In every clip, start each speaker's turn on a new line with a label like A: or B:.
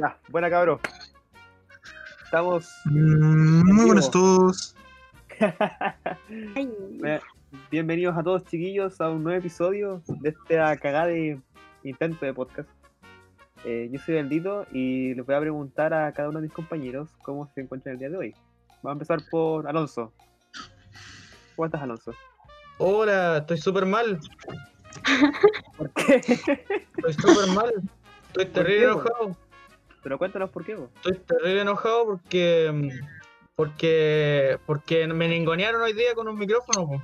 A: Ya, buena cabrón. Estamos.
B: Mm, Muy buenos todos.
A: Bienvenidos a todos, chiquillos, a un nuevo episodio de esta cagada de intento de podcast. Eh, yo soy Bendito y les voy a preguntar a cada uno de mis compañeros cómo se encuentran el día de hoy. Vamos a empezar por Alonso. ¿Cómo estás, Alonso?
C: Hola, estoy súper mal.
A: ¿Por qué?
C: Estoy súper mal. Estoy terrible enojado.
A: Pero cuéntanos por qué. po.
C: Estoy terrible enojado porque. Porque. Porque me ningonearon hoy día con un micrófono. po.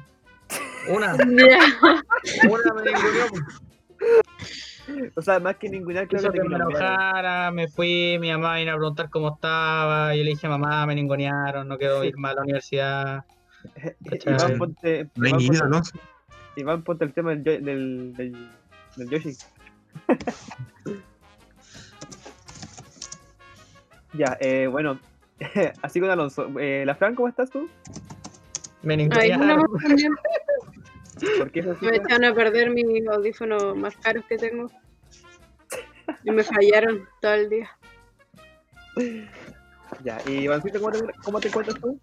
C: Una. Una me ningoneó.
A: O sea, más que ninguna
C: Hizo
A: que
C: me enojara, me fui, mi mamá vino a preguntar cómo estaba. Y yo le dije, mamá, me ningonearon, no quiero ir más a la universidad.
A: Iván, ponte,
B: No
A: Iván, ponte,
B: Alonso.
A: Iván, ponte el tema del, Yo- del, del, del Yoshi. ya, eh, bueno, así con Alonso. Eh, ¿La Fran, cómo estás tú?
C: Me
D: no,
A: ¿Por qué es así?
D: me echaron a perder mis audífonos más caros que tengo. Y me fallaron todo el día.
A: Ya, y Ivancito, ¿cómo te, cómo te encuentras tú?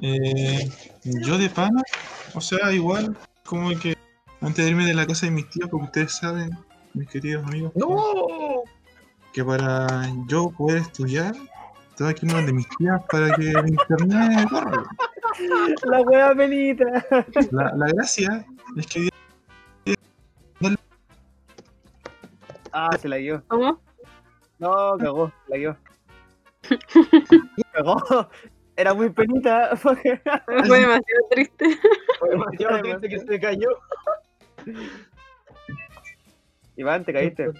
B: Eh, yo de pana, o sea, igual, como que antes de irme de la casa de mis tíos, como ustedes saben, mis queridos amigos,
C: ¡No!
B: Que para yo poder estudiar, tengo que irme de mis tías para que el internet corra.
A: La wea penita.
B: La, la gracia es que
A: Ah, se la dio.
D: ¿Cómo?
A: No, cagó, la dio. Cagó. Era muy penita.
D: Fue demasiado triste.
C: Yo no triste que se cayó.
A: Iván, te caíste.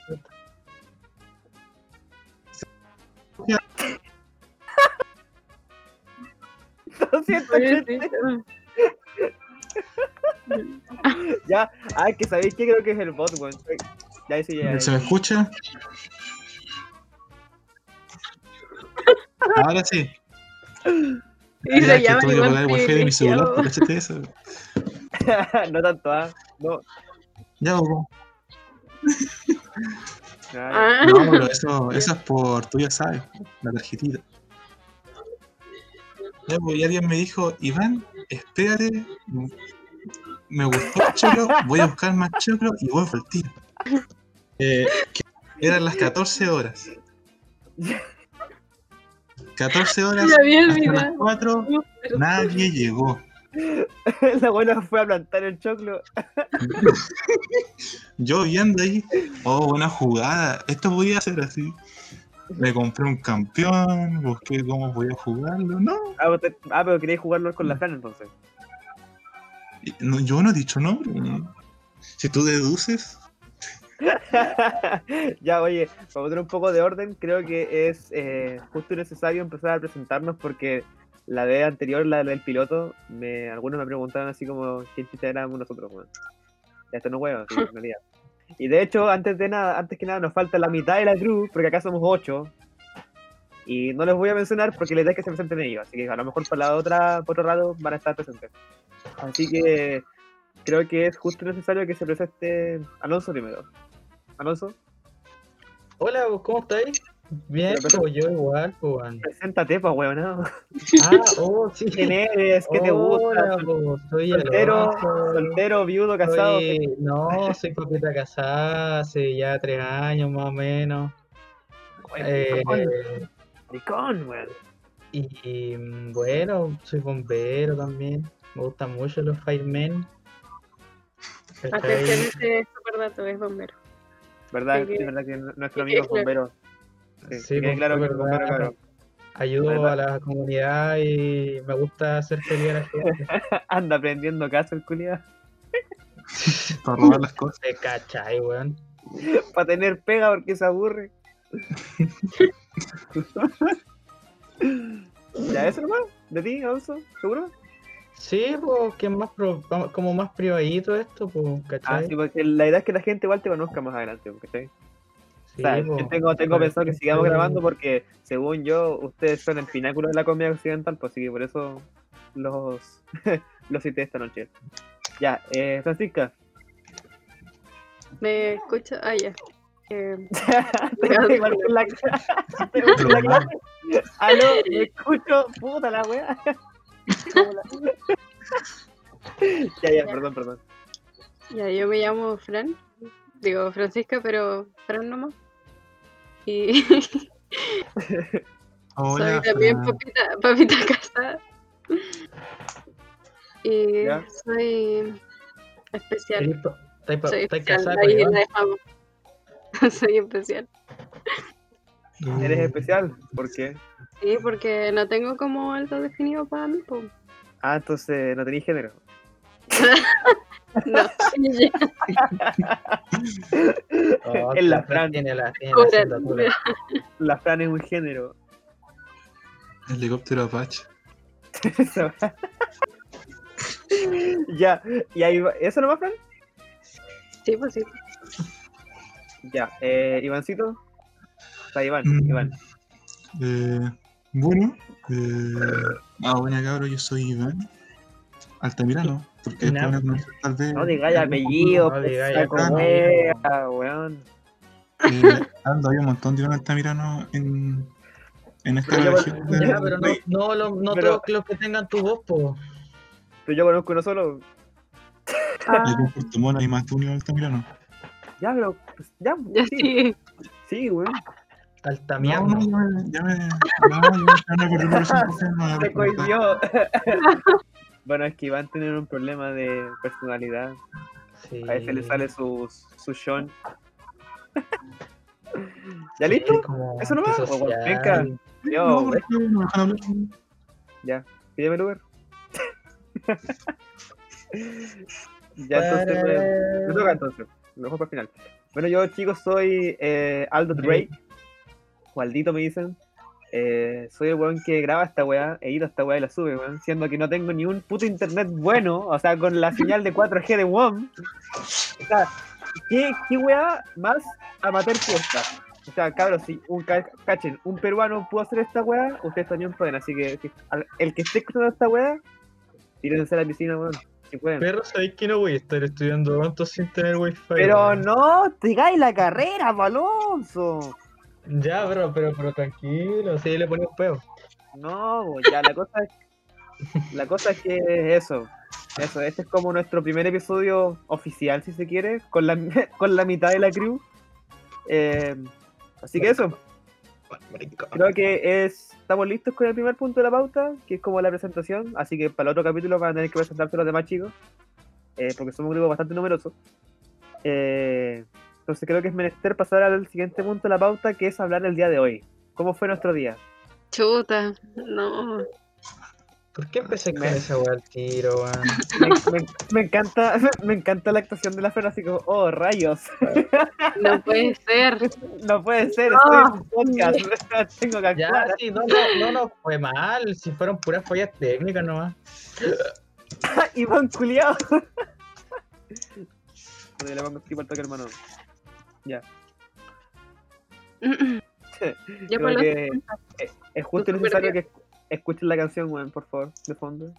A: Lo siento,
D: Oye,
A: gente.
D: sí.
A: Ya, ah, que sabéis que creo que es el bot, weón. Ya, sí, ya.
B: se me escucha. Ahora sí.
D: Y
B: Ya,
D: se
B: que
D: llama
B: tuve que
D: igual
B: apagar el wifi de mi celular,
D: privilegiado.
B: ¿cachate eso?
A: no tanto, ah. No.
B: Ya, Hugo.
D: Ah,
B: No, pero eso, eso es por, tú ya sabes, la tarjetita. Ya, pues, y alguien me dijo, Iván, espérate, me gustó el choclo, voy a buscar más choclo y vuelvo al tiro. Eh, eran las 14 horas. 14 horas, hasta las
D: video.
B: 4, nadie llegó.
A: La buena fue a plantar el choclo.
B: Yo viendo ahí, oh, buena jugada, esto podía ser así. Me compré un campeón, busqué cómo podía jugarlo, no,
A: Ah, usted- ah, pero queréis jugarlo con la Fran entonces.
B: No, yo no he dicho nombre. Si tú deduces,
A: ya, oye, para poner un poco de orden, creo que es eh, justo y necesario empezar a presentarnos porque la vez anterior, la del piloto, me, algunos me preguntaban así como quién chiste éramos nosotros, weón. Ya esto no huevo, en realidad. Y de hecho, antes de nada, antes que nada, nos falta la mitad de la crew, porque acá somos ocho. Y no les voy a mencionar porque la idea es que se presenten ellos, así que a lo mejor para la otra, por otro lado, van a estar presentes. Así que creo que es justo necesario que se presente Alonso primero. Alonso,
C: Hola, ¿cómo estáis? Bien,
A: Pero,
C: pues yo igual, pues. weón.
A: preséntate, pues, weón. ¿no?
C: Ah, oh, sí.
A: ¿Quién eres? ¿Qué te gusta?
C: pues, soy
A: Soltero, soltero, viudo, casado.
C: Soy- No, soy papita casada hace ya tres años más o menos. Eh,
A: Maricón, weón.
C: y mm, bueno, soy bombero también. Me gustan mucho los firemen.
D: Atención, ese super dato es bombero.
A: ¿Verdad?
D: Sí,
A: verdad que nuestro amigo es bombero. Sí,
C: Sí,
A: que
C: pues,
A: claro que
C: verdad.
A: claro.
C: Ayudo
A: ¿Verdad?
C: a la comunidad y me gusta hacer feliz a la gente.
A: Anda aprendiendo caso el culiado.
B: para robar las cosas.
C: Te cachai, weón.
A: Para tener pega porque se aburre. ¿Ya eso nomás? ¿De ti, Alonso? ¿Seguro?
C: Sí, pues que es más pro- como más privadito esto, pues,
A: Ah,
C: ¿cachai?
A: sí, porque la idea es que la gente igual te conozca más adelante, ¿cachai?
C: Sí,
A: O sea, yo tengo, tengo pensado que sigamos
C: Sí.
A: grabando porque, según yo, ustedes son el pináculo de la comedia occidental, pues que por eso los, los cité esta noche. Ya, eh, Francisca,
D: ¿Me escucha? Ah, ya. que
A: Igual que en la igual que en la clase. Aló, me escucho, puta la wea. ¿Cómo la- ya, ya, perdón, perdón.
D: ya yo me llamo Fran, digo Francisca, pero Fran nomás. Y
B: Hola,
D: soy también papita, papita casada. Y
A: Ya.
D: soy especial.
C: ¿Estáis pa- estáis pa-
D: Soy especial, ahí la dejamos. soy especial.
A: Eres especial, ¿por qué?
D: Sí, porque no tengo como algo definido para mí. po.
A: Ah, entonces no tenéis género.
D: No.
C: Oh,
A: la
C: Fran. Tiene la, tiene la.
A: La Fran es un género.
B: Helicóptero Apache.
A: Ya, y ahí va- ¿Eso nomás, Fran?
D: Sí, pues sí.
A: Ya, eh, Ivancito. Está Iván,
B: Mm.
A: Iván.
B: Eh, bueno, eh, ah, buena cabrón, yo soy Iván Altamirano, porque
C: No.
B: después van a conocer tal vez.
A: No digáis apellido,
C: No digáis apellido.
A: wea, weón.
B: Eh, ando, hay un montón de Altamirano en, en esta
A: Pero yo-
B: región. de-
C: Ya, pero no, no, lo- no
A: Pero-
C: todos los que tengan tu voz, po.
A: Pero yo conozco uno solo.
B: Con Puerto hay más de un Altamirano.
A: Ya, pero. pues, ya,
D: Ya
A: sí.
D: sí.
A: Sí, weón.
C: Alta
B: No, no, ya me. Ya me. No, ya no.
A: bueno, es que Iván tiene un problema de personalidad.
C: Sí.
A: A veces le sale su, su Sean. ¿Ya
C: Sí,
A: listo? ¿Eso nomás?
C: antisocial.
A: O- venga. Yo,
B: No, no.
A: Ya, pídeme el Uber. ya, entonces, pues, me toca entonces. Lo dejo para el final. Bueno, yo, chicos, soy eh, Aldo Drake. O Aldito me dicen. Eh, soy el weón que graba esta weá, edita esta weá y la sube, weón. Siendo que no tengo ni un puto internet bueno, o sea, con la señal de 4G de WOM. O sea, ¿qué, qué weá más amateur que esta? O sea, cabros, si un ca- cachen, un peruano pudo hacer esta weá, ustedes también pueden. Así que al- el que esté escuchando esta weá, tírense a la piscina, weón. Si pueden.
C: Perro, sabéis que no voy a estar estudiando tanto sin tener wifi.
A: Pero
C: weón.
A: no, te digáis la carrera, Alonso.
C: Ya, pero, pero, pero tranquilo, si le ponía un peo.
A: No, ya la cosa es, la cosa es que eso, eso, este es como nuestro primer episodio oficial, si se quiere, con la, con la mitad de la crew. Eh, así que eso, creo que es, estamos listos con el primer punto de la pauta, que es como la presentación, así que para el otro capítulo van a tener que presentarse los demás chicos, eh, porque somos un grupo bastante numeroso. Eh, entonces creo que es menester pasar al siguiente punto de la pauta, que es hablar del día de hoy. ¿Cómo fue nuestro día?
D: Chuta. No.
C: ¿Por qué empecé con weá al tiro, weón?
A: me, me- me encanta me encanta la actuación de la Fer así como oh rayos
D: No puede ser.
A: no puede ser estoy en un podcast tengo que
C: Ya,
A: actuar
C: sí, no, no, no, no fue mal, si fueron puras fallas técnicas nomás.
A: Iván culiao le al toque hermano ya. Que es, es justo y necesario que escuchen la canción weón por favor de fondo.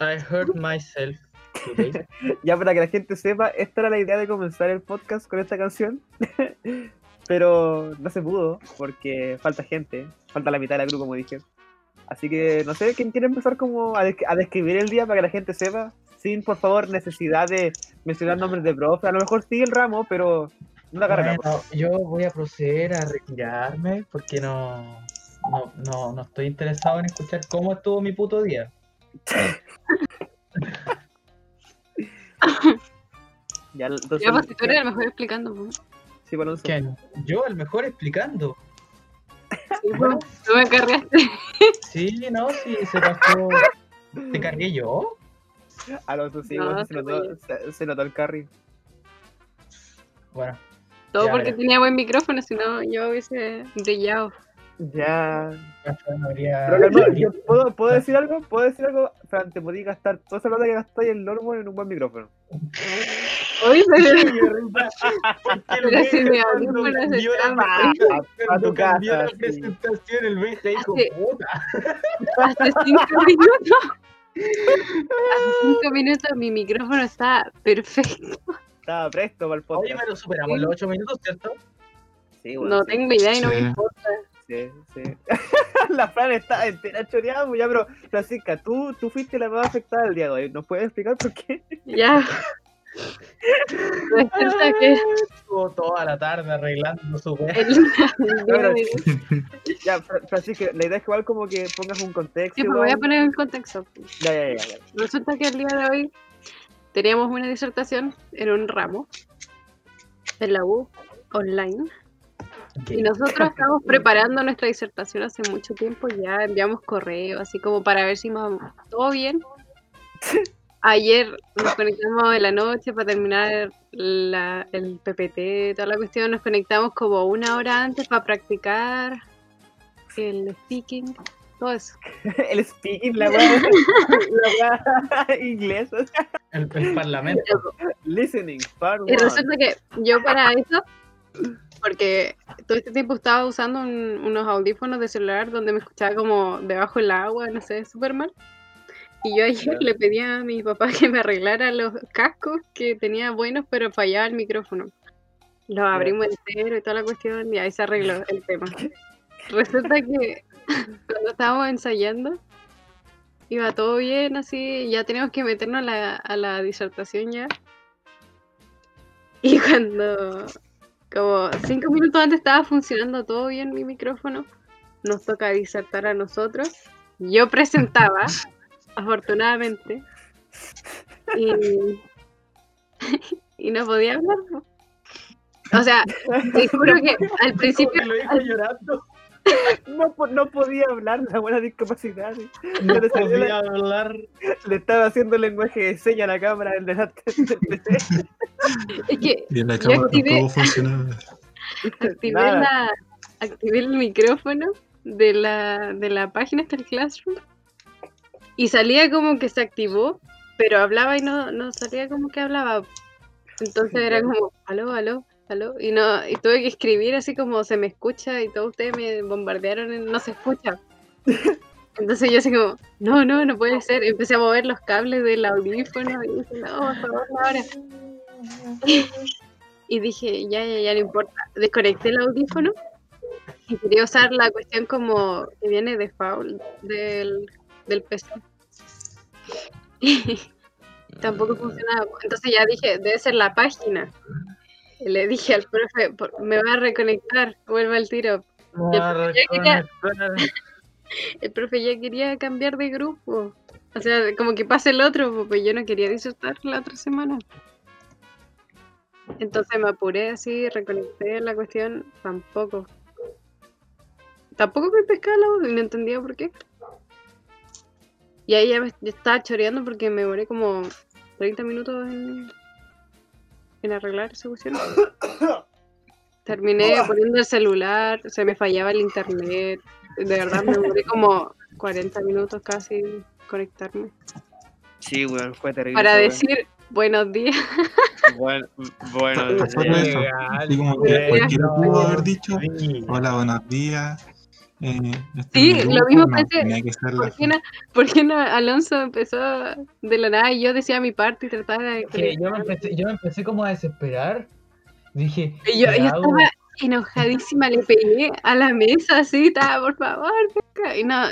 C: I hurt myself today.
A: ya para que la gente sepa esta era la idea de comenzar el podcast con esta canción. Pero no se pudo porque falta gente falta la mitad de la grupo como dije. Así que no sé quién quiere empezar como a describir el día para que la gente sepa sin por favor necesidad de mencionar nombres de profe. A lo mejor sí el ramo pero la carga
C: Bueno, yo voy a proceder a retirarme porque no, no, no, no estoy interesado en escuchar cómo estuvo mi puto día.
A: ya entonces
D: Ya, pues, si tú eres el mejor explicando. pues.
A: sí, Alonso.
C: ¿Quién? Yo, el mejor explicando.
D: Sí, pues, Tú me cargaste.
C: Sí, no, sí, se pasó. ¿Te cargué yo?
A: Alonso sí
D: No,
A: bueno, se, notó, se, se notó el carry
C: Bueno,
D: Todo
C: Ya,
D: porque
C: verás.
D: tenía buen micrófono, si no yo hubiese brillado.
A: ya
C: ya no
A: Pero yo ¿puedo, ¿puedo decir algo? ¿Puedo decir algo? Fran, te podías gastar toda esa plata que gastáis en Normo en un buen micrófono.
D: Oye, pero,
C: ¿Por
D: pero si me están
A: A, a tu casa.
C: la
A: sí.
C: presentación, el BG dijo, puta.
D: hace cinco minutos. Hace cinco minutos mi micrófono está perfecto.
A: Estaba presto para el
C: Oye,
A: podcast.
C: pero superamos los 8 minutos, ¿cierto?
A: Sí, weón,
D: No
A: sí,
D: tengo idea y no me importa.
A: sí, sí. la Fran está entera choreada, ya, pero Francisca, tú, tú fuiste la más afectada el día de hoy. ¿Nos puedes explicar por qué?
D: Ya. Resulta que
C: Estuvo toda la tarde arreglando su
D: el, el de-
A: Ya, Fra- Francisca, la idea es igual como que pongas un contexto.
D: Sí, pues voy a poner en contexto.
A: Ya, ya, ya, ya.
D: Resulta que el día de hoy teníamos una disertación en un ramo en la U online. Y nosotros estamos preparando nuestra disertación hace mucho tiempo, ya enviamos correo así como para ver si todo bien. Ayer nos conectamos en la noche para terminar la- el PPT, toda la cuestión, nos conectamos como una hora antes para practicar el speaking, todo eso.
A: El speaking, la weá. la weá inglesa.
C: El, el parlamento.
A: Listening, part
D: Y resulta que yo para eso, porque todo este tiempo estaba usando un- unos audífonos de celular donde me escuchaba como debajo del agua, no sé, súper mal. Y yo ayer le pedí a mi papá que me arreglara los cascos que tenía buenos, pero fallaba el micrófono. Los abrimos entero y toda la cuestión y ahí se arregló el tema. Resulta que cuando estábamos ensayando, iba todo bien, así, ya teníamos que meternos a la, a la disertación ya. Y cuando, como cinco minutos antes estaba funcionando todo bien mi micrófono, nos toca disertar a nosotros. Yo presentaba, afortunadamente, y, y no podía hablar. O sea, te juro que al principio,
C: Lo dijo llorando.
A: No, no podía hablar, la buena discapacidad.
C: No
A: le
C: podía
A: la-
C: hablar.
A: Le estaba haciendo lenguaje de señas a la cámara del delante del PC.
D: es que
B: Y en la cámara
D: activé-
B: tampoco funcionaba.
D: activé, la, activé el micrófono de la, de la página hasta el Classroom y salía como que se activó, pero hablaba y no, no salía como que hablaba. Entonces era como, aló, aló, aló, y no y tuve que escribir así como se me escucha y todos ustedes me bombardearon en no se escucha. Entonces yo así como, no, no, no puede ser. Empecé a mover los cables del audífono y dije, no, por favor, ahora. Y dije, ya, ya, ya no importa. Desconecté el audífono y quería usar la cuestión como que viene de default del, del PC. Y tampoco funcionaba. Entonces ya dije, debe ser la página. Le dije al profe, "Por- me va a reconectar, vuelva al tiro. Quería-. El profe ya quería cambiar de grupo. O sea, como que pase el otro, pues yo no quería disertar la otra semana. Entonces me apuré así, reconecté la cuestión, tampoco. Tampoco me y no entendía por qué. Y ahí ya me ya estaba choreando porque me demoré como 30 minutos en, en arreglar esa cuestión. Terminé poniendo el celular, se me fallaba el internet. De verdad me demoré como 40 minutos casi conectarme.
A: Sí, weón, fue terrible.
D: Para decir buenos días.
A: Bueno, bueno.
B: Solo eso.
C: Legal.
B: Así como que cualquiera pudo haber dicho,
C: Sí.
B: hola, buenos días. Eh, este
D: Sí, lo
B: grupo",
D: mismo
B: no,
D: pensé. ¿Por qué, no, por qué no Alonso empezó de la nada y yo decía mi parte y trataba de...
C: Que yo, me empecé, yo me empecé como a desesperar. Dije,
D: Y yo,
C: ¿qué
D: yo estaba enojadísima, le pegué a la mesa así, estaba, por favor, pesca", y no.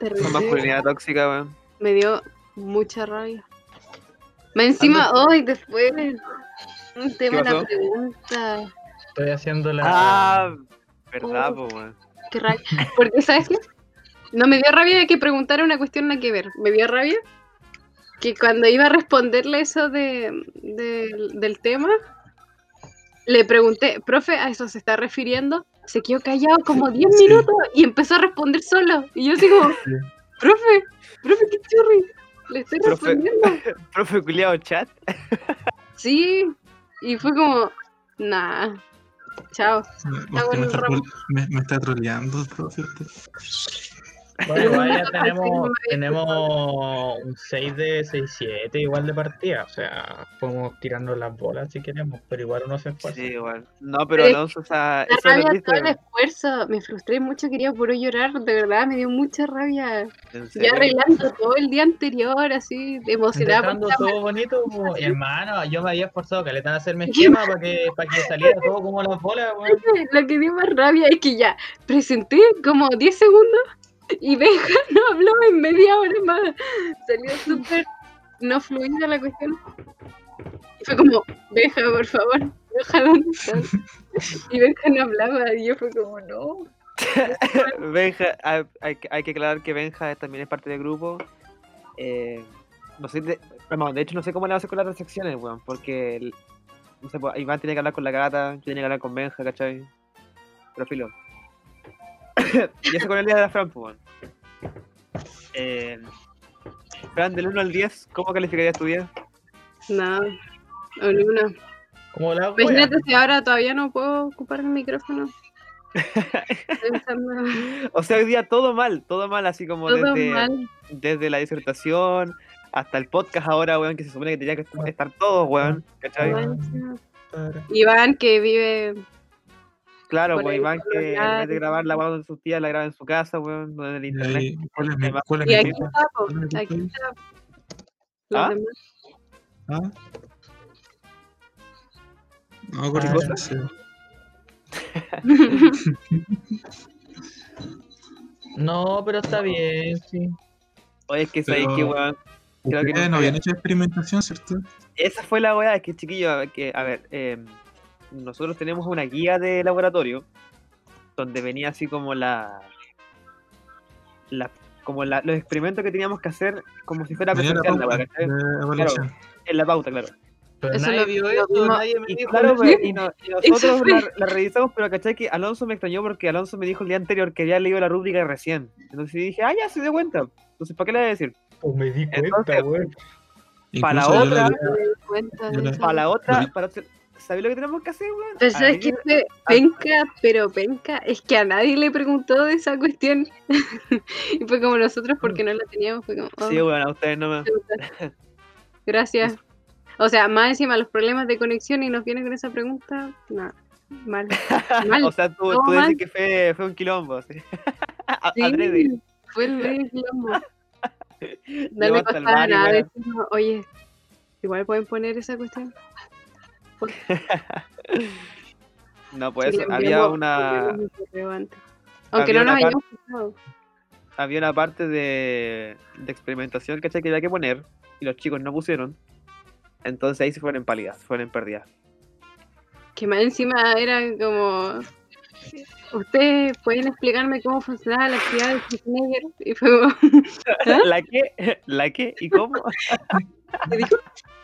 A: Esa masculinidad tóxica, weón.
D: Me dio mucha rabia. Me encima, hoy después, un tema de la
A: pasó?
D: pregunta.
C: Estoy haciendo la.
A: Ah, verdad,
D: Oh.
A: po.
D: Qué rabia. Porque, ¿sabes qué? No me dio rabia que preguntara una cuestión nada que ver. Me dio rabia que cuando iba a responderle eso de, del- del tema, le pregunté, profe, ¿a eso se está refiriendo? Se quedó callado como 10
B: Sí.
D: minutos y empezó a responder solo. Y yo así como, profe, profe, qué churri. Le estoy
A: Profe.
D: respondiendo.
A: Profe culiado chat.
D: Sí. Y fue como, nah. Chao.
B: Me,
D: el
B: está, me, me está troleando, profe.
C: Bueno, igual ya tenemos, tenemos un 6 de 6-7 igual de partida. O sea, podemos tirarnos las bolas si queremos, pero igual uno se esfuerza.
A: Sí, igual. No, pero. Alonso, o sea, eso lo
D: rabia,
A: viste,
D: todo el esfuerzo, me frustré mucho, quería puro llorar, de verdad, me dio mucha rabia.
A: ¿En
D: Ya arreglando todo el día anterior, así, emocionada.
C: Todo bonito, como, hermano, yo me había esforzado caleta en hacerme esquema para que, para que saliera todo como las bolas, weón.
D: Lo que dio más rabia es que ya presenté como 10 segundos y Benja no habló en media hora más. Salió súper no fluida la cuestión. Y fue como, Benja, por favor, Benja, ¿dónde estás? Y Benja no hablaba y yo fue como, no.
A: Benja, hay, hay que- aclarar que Benja también es parte del grupo. Eh, no sé, de, vamos, de hecho no sé cómo le va a hacer con las transacciones, weón, porque no sé, pues, Iván tiene que hablar con la gata, yo tenía que hablar con Benja, ¿cachai? Pero filo. y eso con el día de la Fran, pues. Eh, Fran, del 1 al 10, ¿cómo calificarías tu día?
D: No, no, ni una.
C: Como la.
D: Imagínate si ahora todavía no puedo ocupar el micrófono.
A: O sea, hoy día todo mal, todo mal, así como
D: todo
A: desde,
D: mal.
A: desde la disertación hasta el podcast ahora, weón, que se supone que tenía que estar todo, weón, ¿cachai?
D: Iván que vive
A: Claro, pues Iván que en vez de grabar la weá de sus tías, la graba en su casa, weón, donde el
B: Y
A: internet.
B: ahí, ¿Cuál es mi, cuál es
D: Y
B: mi
D: aquí
B: pipa?
D: está, po,
B: ¿Cuál es mi
D: aquí
B: pipa?
D: está. Los
A: ¿Ah?
B: ¿Ah? No, por
C: Ah. No, pero está bien, sí.
A: Oye, es que sabéis que, weón, Creo que
B: no habían
A: había-
B: hecho experimentación, ¿cierto?
A: esa fue la weá, es que chiquillo, a ver, que, a ver, em, nosotros tenemos una guía de laboratorio donde venía así como la. la como la- los experimentos que teníamos que hacer como si fuera presencial. En la pauta, claro.
C: Pero
D: Eso
C: nadie
D: lo-
C: vio
D: lo
C: eso,
D: vimos-
C: nadie me
A: Y
C: dijo.
A: claro,
D: ¿sí?
A: y, no- y
D: Eso
A: nosotros la, la revisamos, pero ¿cachai? Que Alonso me extrañó porque Alonso me dijo el día anterior que había leído la rúbrica recién. Entonces dije, ah, ya se dio cuenta. Entonces, ¿para qué le voy a decir?
C: Pues me di cuenta, weón.
A: Para la otra-. Para la otra, para ¿sabes lo que tenemos que hacer, weón?
D: Pero sabes que fue penca, pero penca, es que a nadie le preguntó de esa cuestión. y fue como nosotros porque no la teníamos, fue como, oh,
A: Sí, bueno, a ustedes no me.
D: gracias. O sea, más encima los problemas de conexión y nos viene con esa pregunta, nada, mal. Mal.
A: o sea, tú, tú dices que fue, fue un quilombo. A-
D: Sí,
A: Adrede.
D: fue el rey quilombo. No le costaba nada
A: weón.
D: decirnos, oye, igual pueden poner esa cuestión.
A: No, pues
D: le
A: eso, había una.
D: Aunque
A: había
D: no nos hayamos fijado.
A: había una parte de, de experimentación, ¿cachai? Que había que poner y los chicos no pusieron. Entonces ahí se fueron en pálida, se fueron en pérdidas.
D: Que más encima era como. Ustedes pueden explicarme cómo funcionaba la actividad de Schwarzenegger. Y fue como. ¿Ah?
A: ¿La qué? ¿La qué? ¿Y cómo?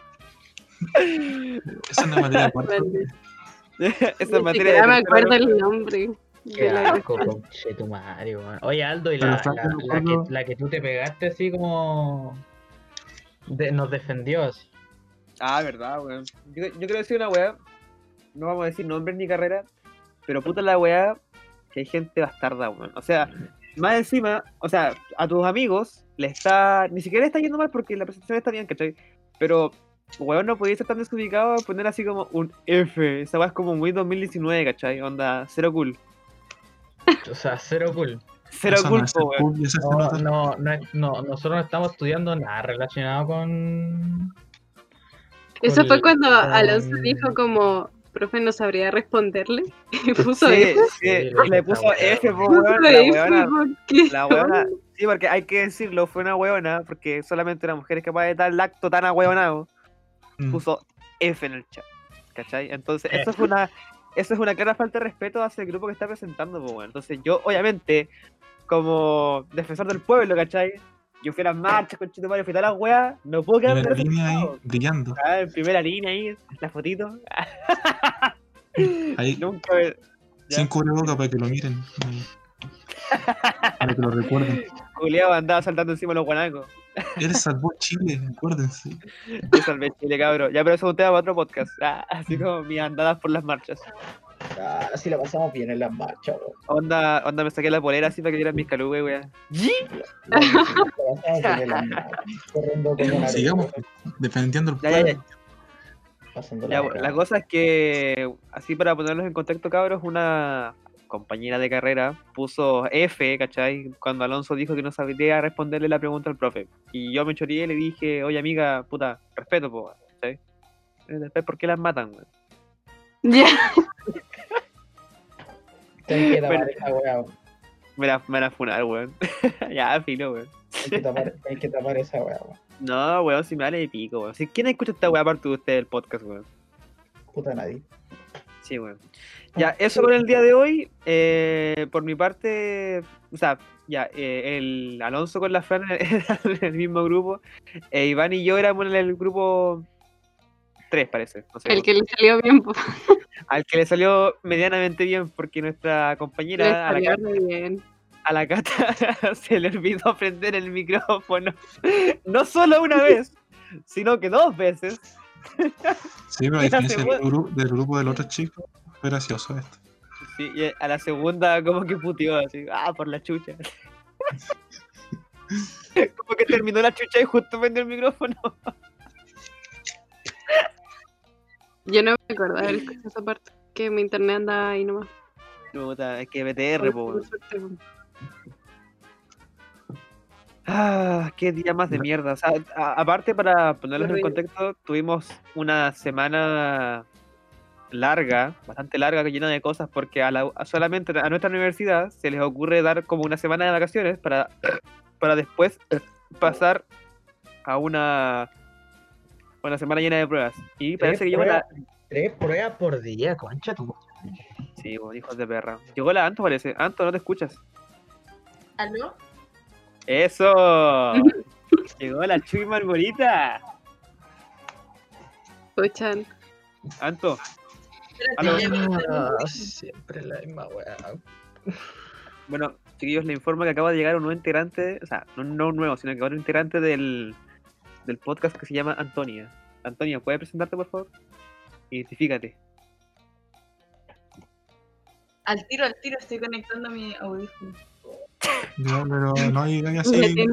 B: Esa es una materia de cuarto.
A: Esa materia de
D: siquiera me acuerdo el nombre.
C: Qué asco, conchetumario, weón. Oye, Aldo, y la, la, que, la que tú te pegaste así como. de- nos defendió así.
A: Ah, verdad, weón. Yo, yo quiero decir una weá. No vamos a decir nombres ni carreras. Pero puta la weá que hay gente bastarda, weón. O sea, más encima, o sea, a tus amigos le está. Ni siquiera le está yendo mal porque la presentación está bien, ¿cachai? Pero, weón, no podía ser tan desubicado a poner así como un F. Esa weá es como muy 2019, ¿cachai? Onda, cero cool.
C: O sea, cero cool.
A: Cero cool, weón.
C: No, no, no, no, nosotros no estamos estudiando nada relacionado con.
D: Eso fue cuando Alonso dijo como, profe, no sabría responderle. Y puso
A: Sí,
D: F.
A: sí,
C: Sí, lo
A: le puso F, weón. La weona, sí, porque hay que decirlo, fue una weona, porque solamente una mujer es capaz de dar el acto tan ahueonado. Puso F en el chat, ¿cachai? Entonces, eso fue una, eso es una clara falta de respeto hacia el grupo que está presentando, pues. Entonces, yo, obviamente, como defensor del pueblo, ¿cachai? Yo fui a las marchas con Chito Mario, fui a las weas, no puedo quedar
B: Primera línea ahí, brillando.
A: Ah, En primera línea ahí, la fotito.
B: Ahí,
A: Nunca me-
B: sin cubreboca para que lo miren. y- Para que lo recuerden.
A: Julián andaba saltando encima de los guanacos.
B: Él salvó Chile, acuérdense.
A: Yo salvé Chile, cabrón. Ya, pero eso es un tema para otro podcast. Ah, así como mis andadas por las marchas.
C: Ah, si la pasamos bien en las marchas, weón.
A: Onda, onda me saqué la polera así para que vieran mis calubes, weón.
C: La
B: Sigamos defendiendo el
A: Ya, ya, ya.
B: pueblo.
C: Pasando
A: Ya, la cosa es que, así para ponerlos en contexto, cabros, una compañera de carrera puso F, ¿cachai? Cuando Alonso dijo que no sabía responderle la pregunta al profe. Y yo me choré y le dije, oye amiga, puta, respeto, po, ¿cachai? Y Después, ¿por qué las matan, weón?
D: Ya.
C: Tapar
A: Bueno.
C: esa weá, weón.
A: Me la, me la funar, weón. ya, filo, weón.
C: Tenés que tapar, tenés que tapar esa weá, weón.
A: No, weón, si me vale de pico, weón. Si, ¿Quién escucha esta weá aparte de usted del podcast, weón?
C: Puta nadie.
A: Sí, weón. Ya, eso con el día de hoy. eh, por mi parte, o sea, ya, eh, el Alonso con la Fran eran en el mismo grupo. e Iván y yo éramos en el grupo 3, parece. no sé,
D: El que le salió bien.
A: Al que le salió medianamente bien, porque nuestra
D: Le
A: compañera, a la,
D: salió re bien.
A: a la Cata se le olvidó prender el micrófono. No solo una vez, sino que dos veces.
B: Sí, pero a diferencia del,
A: segunda-
B: gru- del grupo del otro chico, fue gracioso esto.
A: Sí, y a la segunda como que puteó así, ah, por la chucha. como que terminó la chucha y justo prendió el micrófono.
D: Yo no me acuerdo esa parte. Que mi internet anda ahí nomás.
A: Puta, es que BTR, po. Ah, qué día más de mierda. O sea, a- aparte, para ponerlos en contexto, tuvimos una semana larga, bastante larga, llena de cosas, porque a la- a solamente a nuestra universidad se les ocurre dar como una semana de vacaciones para, para después pasar a una, una semana llena de pruebas. Y parece que llegó la...
C: Tres pruebas por día, concha tu.
A: Sí, hijos de perra. Llegó la Anto, parece. Anto, no te escuchas.
E: ¿Aló?
A: ¡Eso! Llegó la Chuy Marmorita.
D: Escuchan.
A: Anto,
C: Ah, siempre la misma weá.
A: Bueno, chiquillos, le informo que acaba de llegar un nuevo integrante, o sea, no, no un nuevo, sino que otro integrante del, del podcast que se llama Antonia. Antonia, ¿puedes presentarte, por favor? Identifícate.
E: Al tiro, al tiro, estoy conectando mi audífono.
B: Ya, pero no hay
D: Le
B: así,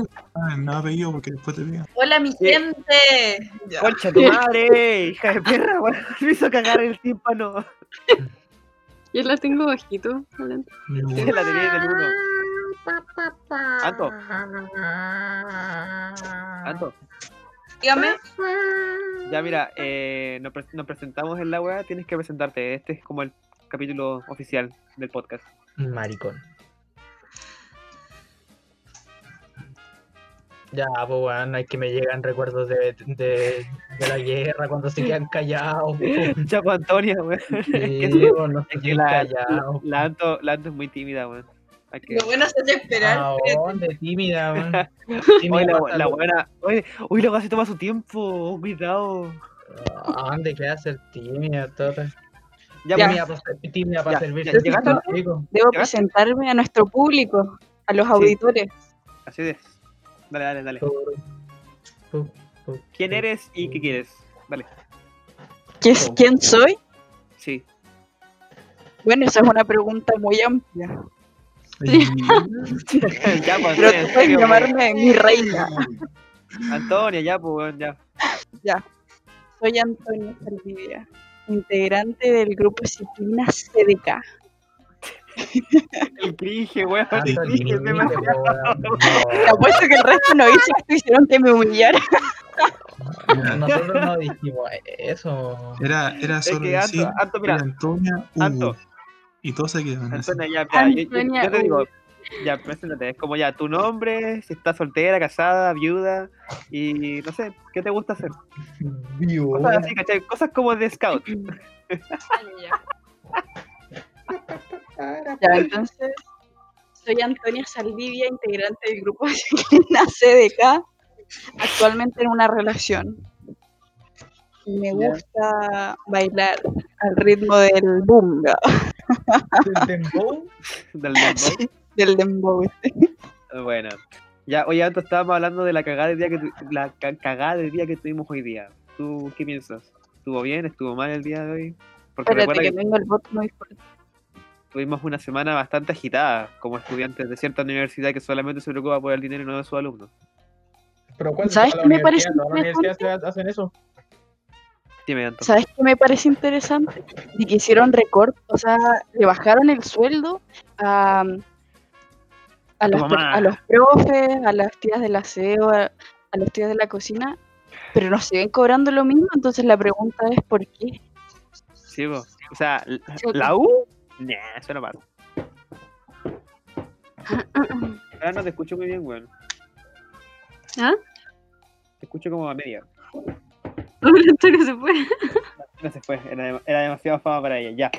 B: nada apellido porque después te digan.
E: ¡Hola, mi gente!
A: ¡Concha tu madre! ¡Hija de perra! weón! Me hizo cagar el tímpano.
D: Yo la tengo bajito. adelante.
A: la tenía en el uno. Anto. Anto,
E: Dígame.
A: ya mira, eh, nos, pre- nos presentamos en la web, tienes que presentarte. Este es como el capítulo oficial del podcast.
C: Maricón. Ya, pues weón, hay que me llegan recuerdos de, de, de la guerra cuando se quedan callados. po.
A: Chapo Antonia, weón.
C: Sí, no se quedan
A: la,
C: callados.
A: la, Anto, la Anto es muy tímida, weón. Que-
E: Lo bueno es hacer esperar.
C: ¿A dónde? Tímida, weón.
A: Oye, la, la
C: lo-
A: buena. Oye, uy, la se toma su tiempo. Cuidado.
C: ¿A dónde queda ser tímida, tota?
A: Ya,
E: Ya.
A: pues,
C: Tímida para tímida para
A: Ya,
C: servir.
A: ya, llegaste, ¿no?
F: Debo presentarme a nuestro público, a los auditores.
A: así es. Dale, dale, dale. ¿Quién eres y qué quieres? Dale.
F: ¿Qué es- ¿Quién soy?
A: Sí.
F: Bueno, esa es una pregunta muy amplia.
A: ya, pues,
F: Pero
A: Antonia,
F: tú puedes llamarme mi reina.
A: Antonia, ya, pues, weón, ya.
F: Soy Antonio Saldivia, integrante del grupo Disciplina CDK.
A: El cringe, weón.
C: Tanto
A: El cringe,
C: límite,
A: demasiado.
F: Te apuesto que el resto no hizo esto, hicieron que me humillara.
C: No, Nosotros no dijimos eso.
B: Era, era
A: Es
B: solo
A: que
B: decir
A: Anto, Anto, mira,
B: Antonia Hugo.
A: Anto.
B: Y todos se quedan así.
A: Antonia, ya, mira, yo- yo,
D: Antonia,
A: yo te digo,
D: uy.
A: ya, preséntate, es como ya, tu nombre, si estás soltera, casada, viuda, y no sé, ¿qué te gusta hacer?
C: Viuda.
A: Cosas así, ¿cachai? Cosas como de scout.
F: Ya, entonces, soy Antonia Saldivia, integrante del grupo Disciplina CDK, actualmente en una relación. Me gusta bailar al ritmo del bunga,
C: ¿Del dembow?
A: Del dembow.
F: Sí. del dembow.
A: Bueno, ya, oye, antes estábamos hablando de la cagada del día que tu- la ca- cagada del día que tuvimos hoy día. ¿Tú qué piensas? ¿Estuvo bien? ¿Estuvo mal el día de hoy? Porque
F: Espérate
A: recuerda
F: que
A: que
F: tengo el bot muy fuerte.
A: Tuvimos una semana bastante agitada como estudiantes de cierta universidad que solamente se preocupa por el dinero y no de sus alumnos.
C: Pero ¿cuál
F: ¿Sabes qué me parece interesante?
C: hacen eso.
A: Dime.
F: ¿Sabes qué me parece interesante? De que hicieron recorte, o sea, le bajaron el sueldo a, a, las a los profes, a las tías del aseo, a, a los tíos de la cocina, pero no siguen cobrando lo mismo, entonces la pregunta es ¿por qué?
A: Sí, po. O sea, la U, nah, eso no pasa. Ahora no te escucho muy bien, weón.
D: ¿Ah?
A: Te escucho como a media.
D: Antonio se fue.
A: No se fue, era, dem- era demasiado fama para ella. Ya.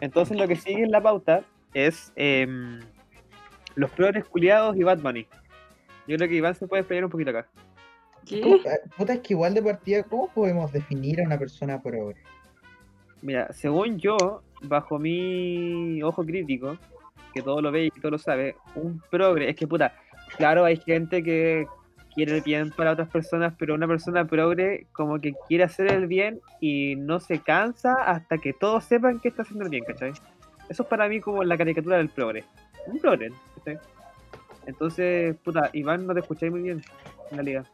A: Entonces lo que sigue en la pauta es em, los progres culiados y Bad Bunny. Yo creo que Iván se puede explayar un poquito acá.
D: ¿Qué?
C: Puta, puta, es que igual de partida, ¿cómo podemos definir a una persona progre?
A: Mira, según yo, bajo mi ojo crítico, que todo lo ve y todo lo sabe, un progre, es que puta, claro, hay gente que quiere el bien para otras personas, pero una persona progre como que quiere hacer el bien y no se cansa hasta que todos sepan que está haciendo el bien, ¿cachai? Eso es para mí como la caricatura del progre. Un progre, ¿cachai? Entonces, puta, Iván, no te escucháis muy bien en la liga.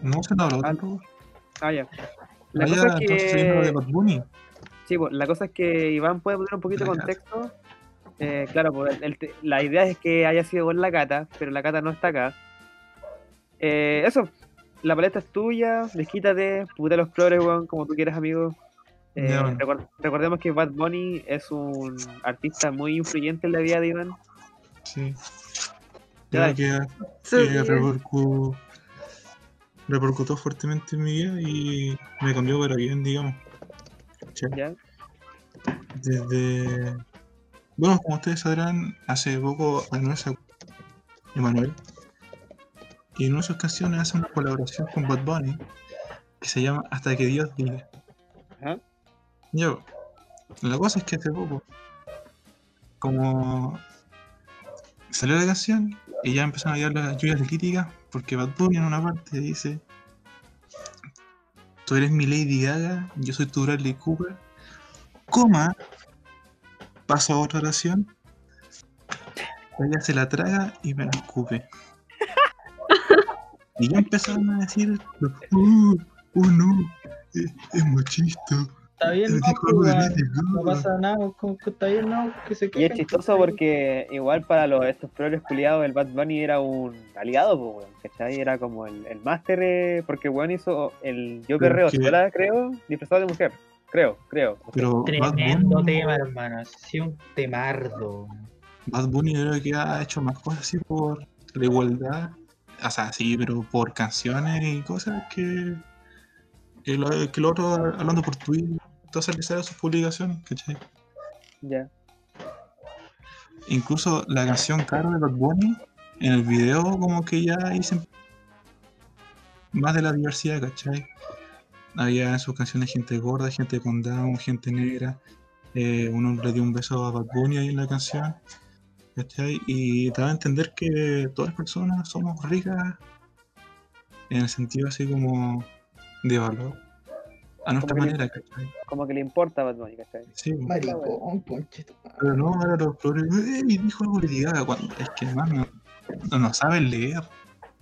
B: No se nos habló
A: Ah. Ah, ya. La cosa es que... Sí, pues, la cosa es que Iván puede poner un poquito de contexto. Eh, claro, pues, el- el te- la idea es que haya sido con la cata, pero la cata no está acá. Eh, eso, la paleta es tuya, desquítate, puta los flores, weón, como tú quieras, amigo. Eh, recordemos que Bad Bunny es un artista muy influyente en la vida de Iván.
B: Sí.
A: Ya,
B: Creo que
D: Sí.
B: que repercu- repercutió fuertemente en mi vida y me cambió para bien, digamos. Desde. Bueno, como ustedes sabrán, hace poco Anuel sacó Emanuel. Y en una de sus canciones hace una colaboración con Bad Bunny que se llama Hasta que Dios diga. Yo, la cosa es que hace poco, como salió la canción y ya empezaron a llegar las lluvias de crítica, porque Bad Bunny en una parte dice: Tú eres mi Lady Gaga, yo soy tu Bradley Cooper, coma, pasa a otra oración, ella se la traga y me la escupe. y ya empezaron a decir: ¡Uh! ¡Oh no! Es, es machista.
C: Está bien,
B: El
C: no,
B: disco
C: pues,
B: de
C: weón,
B: Lady
C: no
B: Gaga".
C: pasa nada, como que está bien, no, que se
A: Y es chistoso porque igual para los, estos progres culiados el Bad Bunny era un aliado, pues, weón, ¿cachai? Era como el, el máster, eh, porque weón hizo el Yo Perreo sola, creo, disfrazado de mujer. Creo, creo.
B: Pero
C: Tremendo
B: Bunny,
C: tema, hermano. Sí, un temardo.
B: Bad Bunny creo que ha hecho más cosas así por la igualdad. O sea, sí, pero por canciones y cosas que, que, lo, que el otro hablando por Twitter. Sale sus publicaciones, ¿cachai?
A: Ya.
B: Incluso la canción Caro de Bad Bunny, en el video como que ya dicen más de la diversidad, ¿cachai? Había en sus canciones gente gorda, gente con down, gente negra. eh, uno le dio un beso a Bad Bunny ahí en la canción, ¿cachai? Y daba a entender que todas las personas somos ricas en el sentido así como de valor. A nuestra
A: Como que-
B: manera, ¿cachai?
A: Como que le importa a Bad Bunny, ¿cachai?
B: Sí,
C: Maricón,
B: pero no, ahora los flores, y dijo algo Lady Gaga", cuando es que además no, no, saben leer,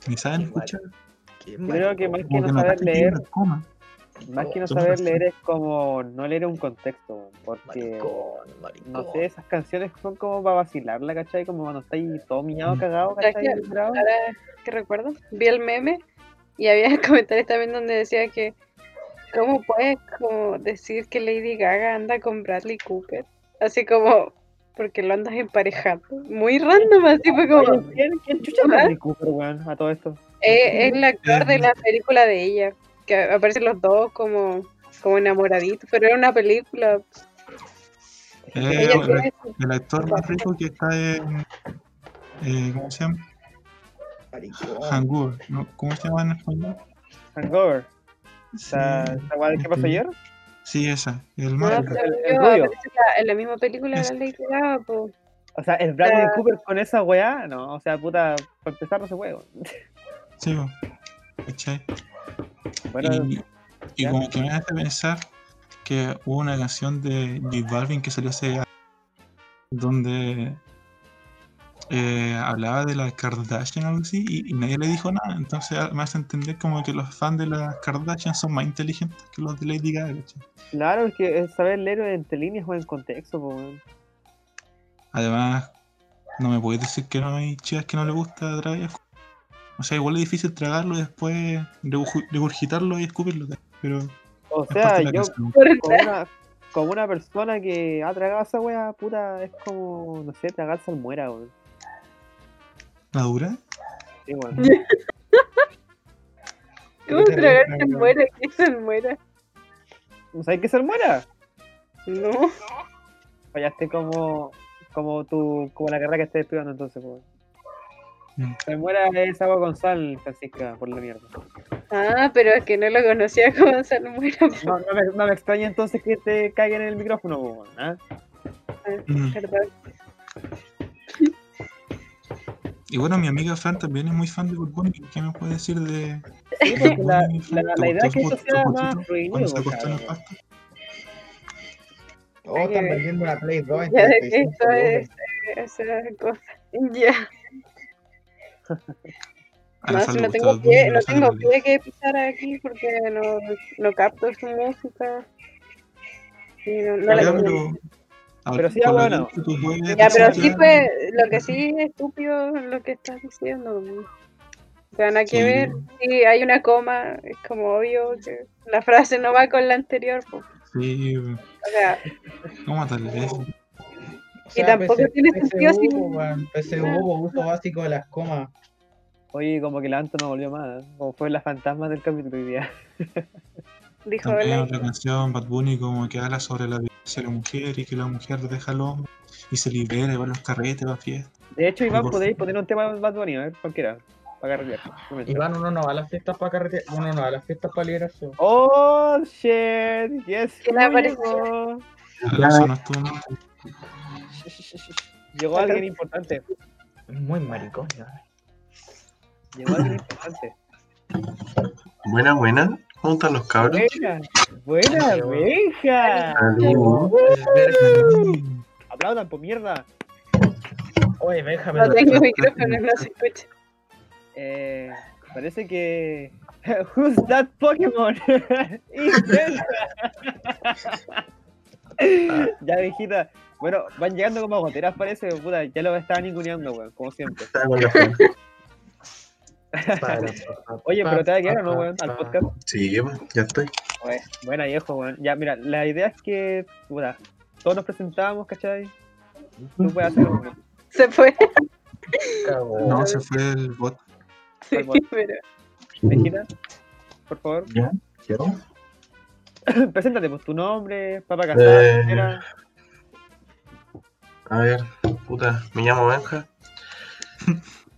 B: ni saben escuchar.
C: Qué
A: creo que más que
B: Como
A: no
B: que
A: saber
B: que
A: leer, más que no saber leer es como no leer un contexto, weón, porque
C: Maricón, maricón.
A: no sé, esas canciones son como para vacilarla, ¿cachai? Como cuando estáis todo miado,
B: Mm.
A: cagado,
D: ¿Sabes
A: ¿cachai?
D: Ahora que recuerdo, vi el meme y había comentarios también donde decía que ¿cómo puedes como decir que Lady Gaga anda con Bradley Cooper? Así como porque lo andas emparejando. Muy random, así fue como
A: ¿Quién, quién chucha. Bradley Cooper, weón, a todo esto?
D: eh, es el actor de la película de ella, que aparecen los dos como como enamoraditos, pero era una película.
B: Eh, el, actor más rico que está en. Eh, ¿Cómo se llama? Hangover, ¿no? ¿Cómo se llama en español?
A: Hangover.
B: Sí,
A: ¿Esa esa weá de qué pasó ayer?
B: Sí, esa, el
D: No, en la misma película de
B: Es-
D: la Lady Gaga, po.
A: O sea, el Bradley
D: Ah.
A: Cooper con esa weá, no, o sea, puta, para empezar no se weón.
B: Sí, po, ¿cachai?
A: Bueno,
B: y como que me hace pensar que hubo una canción de J Balvin que salió hace donde eh, hablaba de las Kardashian o algo así y, y nadie le dijo nada. Entonces me hace entender como que los fans de las Kardashian son más inteligentes que los de Lady Gaga.
A: Claro, es que es saber leer entre líneas o en contexto, po.
B: Además, no me puedes decir que no hay chicas que no le gusta Travis. O sea, igual es difícil tragarlo y después regurgi- regurgitarlo y escupirlo. Pero
A: O sea, yo como una, como una persona que ha tragado esa wea, puta, es como, no sé, tragar salmuera, weón.
B: ¿La dura?
A: Sí, weón.
D: ¿Cómo
C: Qué
D: tragar
C: terrible,
D: se
C: weón.
D: muera? ¿Qué se muera?
A: ¿No sabes qué es salmuera?
D: No.
A: Fallaste como, como tu, como la carrera que estés estudiando entonces, weón.
B: Mm.
A: Salmuera es agua con sal, Francisca, por la mierda.
D: Ah, pero es que no lo conocía como salmuera.
A: No, no, me, no me extraña entonces que te caiga en el micrófono, weón. ¿ah?
B: Mm.
D: Perdón.
B: Y bueno, mi amiga Fran también es muy fan de Bad Bunny. ¿Qué me puede decir de
A: la, la,
B: ¿Te
A: la idea es que
B: su
A: sea más fluido,
B: se acostó en el
A: cabrón.
B: pasto?
C: Oh, están vendiendo una Play 2 en
D: Ya de que
C: 35
D: esto es esa cosa. Ya. No, si no tengo pie, no tengo pie que pisar aquí porque no, no capto su música. Sí, no, no la
B: pero,
A: Pero sí, bueno.
D: Ya, pero sí fue, lo que sí es estúpido es lo que estás diciendo. O sea, nada que
B: Sí.
D: ver. Si hay una coma, es como obvio que la frase no va con la anterior. po.
B: Sí,
D: O sea,
B: ¿cómo tal vez?
C: O
D: Y tampoco tiene sentido si-
C: PSU, po, uso básico de las comas.
A: Oye, como que la Anto no volvió más, ¿eh? como fue las fantasmas del capítulo hoy día.
D: dijo
B: También otra canción, Bad Bunny, como que habla sobre la violencia de la mujer y que la mujer deja al hombre y se libera, va a los carretes, va a fiestas.
A: De hecho, Iván, podéis poner un tema de Bad Bunny, a ver, cualquiera, para carretear.
C: Iván, uno no va a las fiestas para carretear, uno no va a las fiestas para liberarse.
A: Oh, shit, yes,
D: ¿Qué le apareció?
A: llegó?
B: Alonso no estuvo mal.
A: Llegó alguien importante,
C: Muy maricón, ya.
A: llegó alguien importante.
G: Buena, buena. ¿Cómo están los cabros?
A: Buena, buena, Benja. Aplaudan, por mierda.
C: Oye, Benja,
D: No
C: pero-
D: tengo micrófono, no se escucha.
A: Eh, parece que. Who's that Pokémon? Intenta. ya, viejita. Bueno, van llegando como goteras, parece. Puta, ya lo estaban ninguneando, weón, como siempre. Oye, pero te va a quedar o no, weón, al podcast.
G: Sí, pues, ya estoy.
A: Oye, buena, viejo, weón. Ya, mira, la idea es que, puta, todos nos presentábamos, ¿cachai? Tú puedes hacer uno.
D: Se fue.
B: No, se fue el bot.
D: Sí,
A: bot.
D: pero
A: por favor,
G: ¿Ya? ¿Quiero?
A: preséntate, pues tu nombre, papá
G: Eh,
A: casado, era.
G: A ver, puta, me llamo Benja.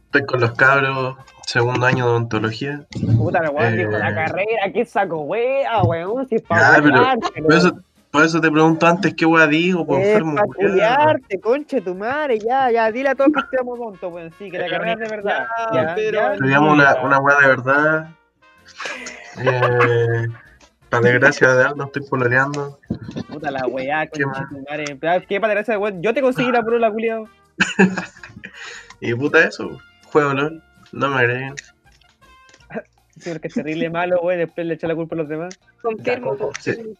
G: Estoy con los cabros, segundo año de odontología.
A: Puta, la weón,
G: Eh.
A: dijo la carrera, qué saco wea, weón, si es
G: Ya,
A: para
G: pero Por eso, por eso te pregunto antes qué wea digo, por enfermo.
A: para culiarte, conche tu madre, ya, ya, dile a todos que estemos tontos, weón, sí, que la carrera es de verdad.
C: ya,
A: Ya,
C: pero
A: ya,
G: Estudiamos una, una wea de verdad. Eh, para desgracia de Aldo, estoy pololeando.
A: Puta la weá,
G: ¿Qué
A: conche tu madre. ¿Qué para gracia, weón? Yo te conseguí la prueba, culiao.
G: Y puta eso, juego LOL. No me agreguen.
A: Sí, porque es terrible malo, weón, después le echa la culpa a los demás.
D: confirmo.
G: Sí.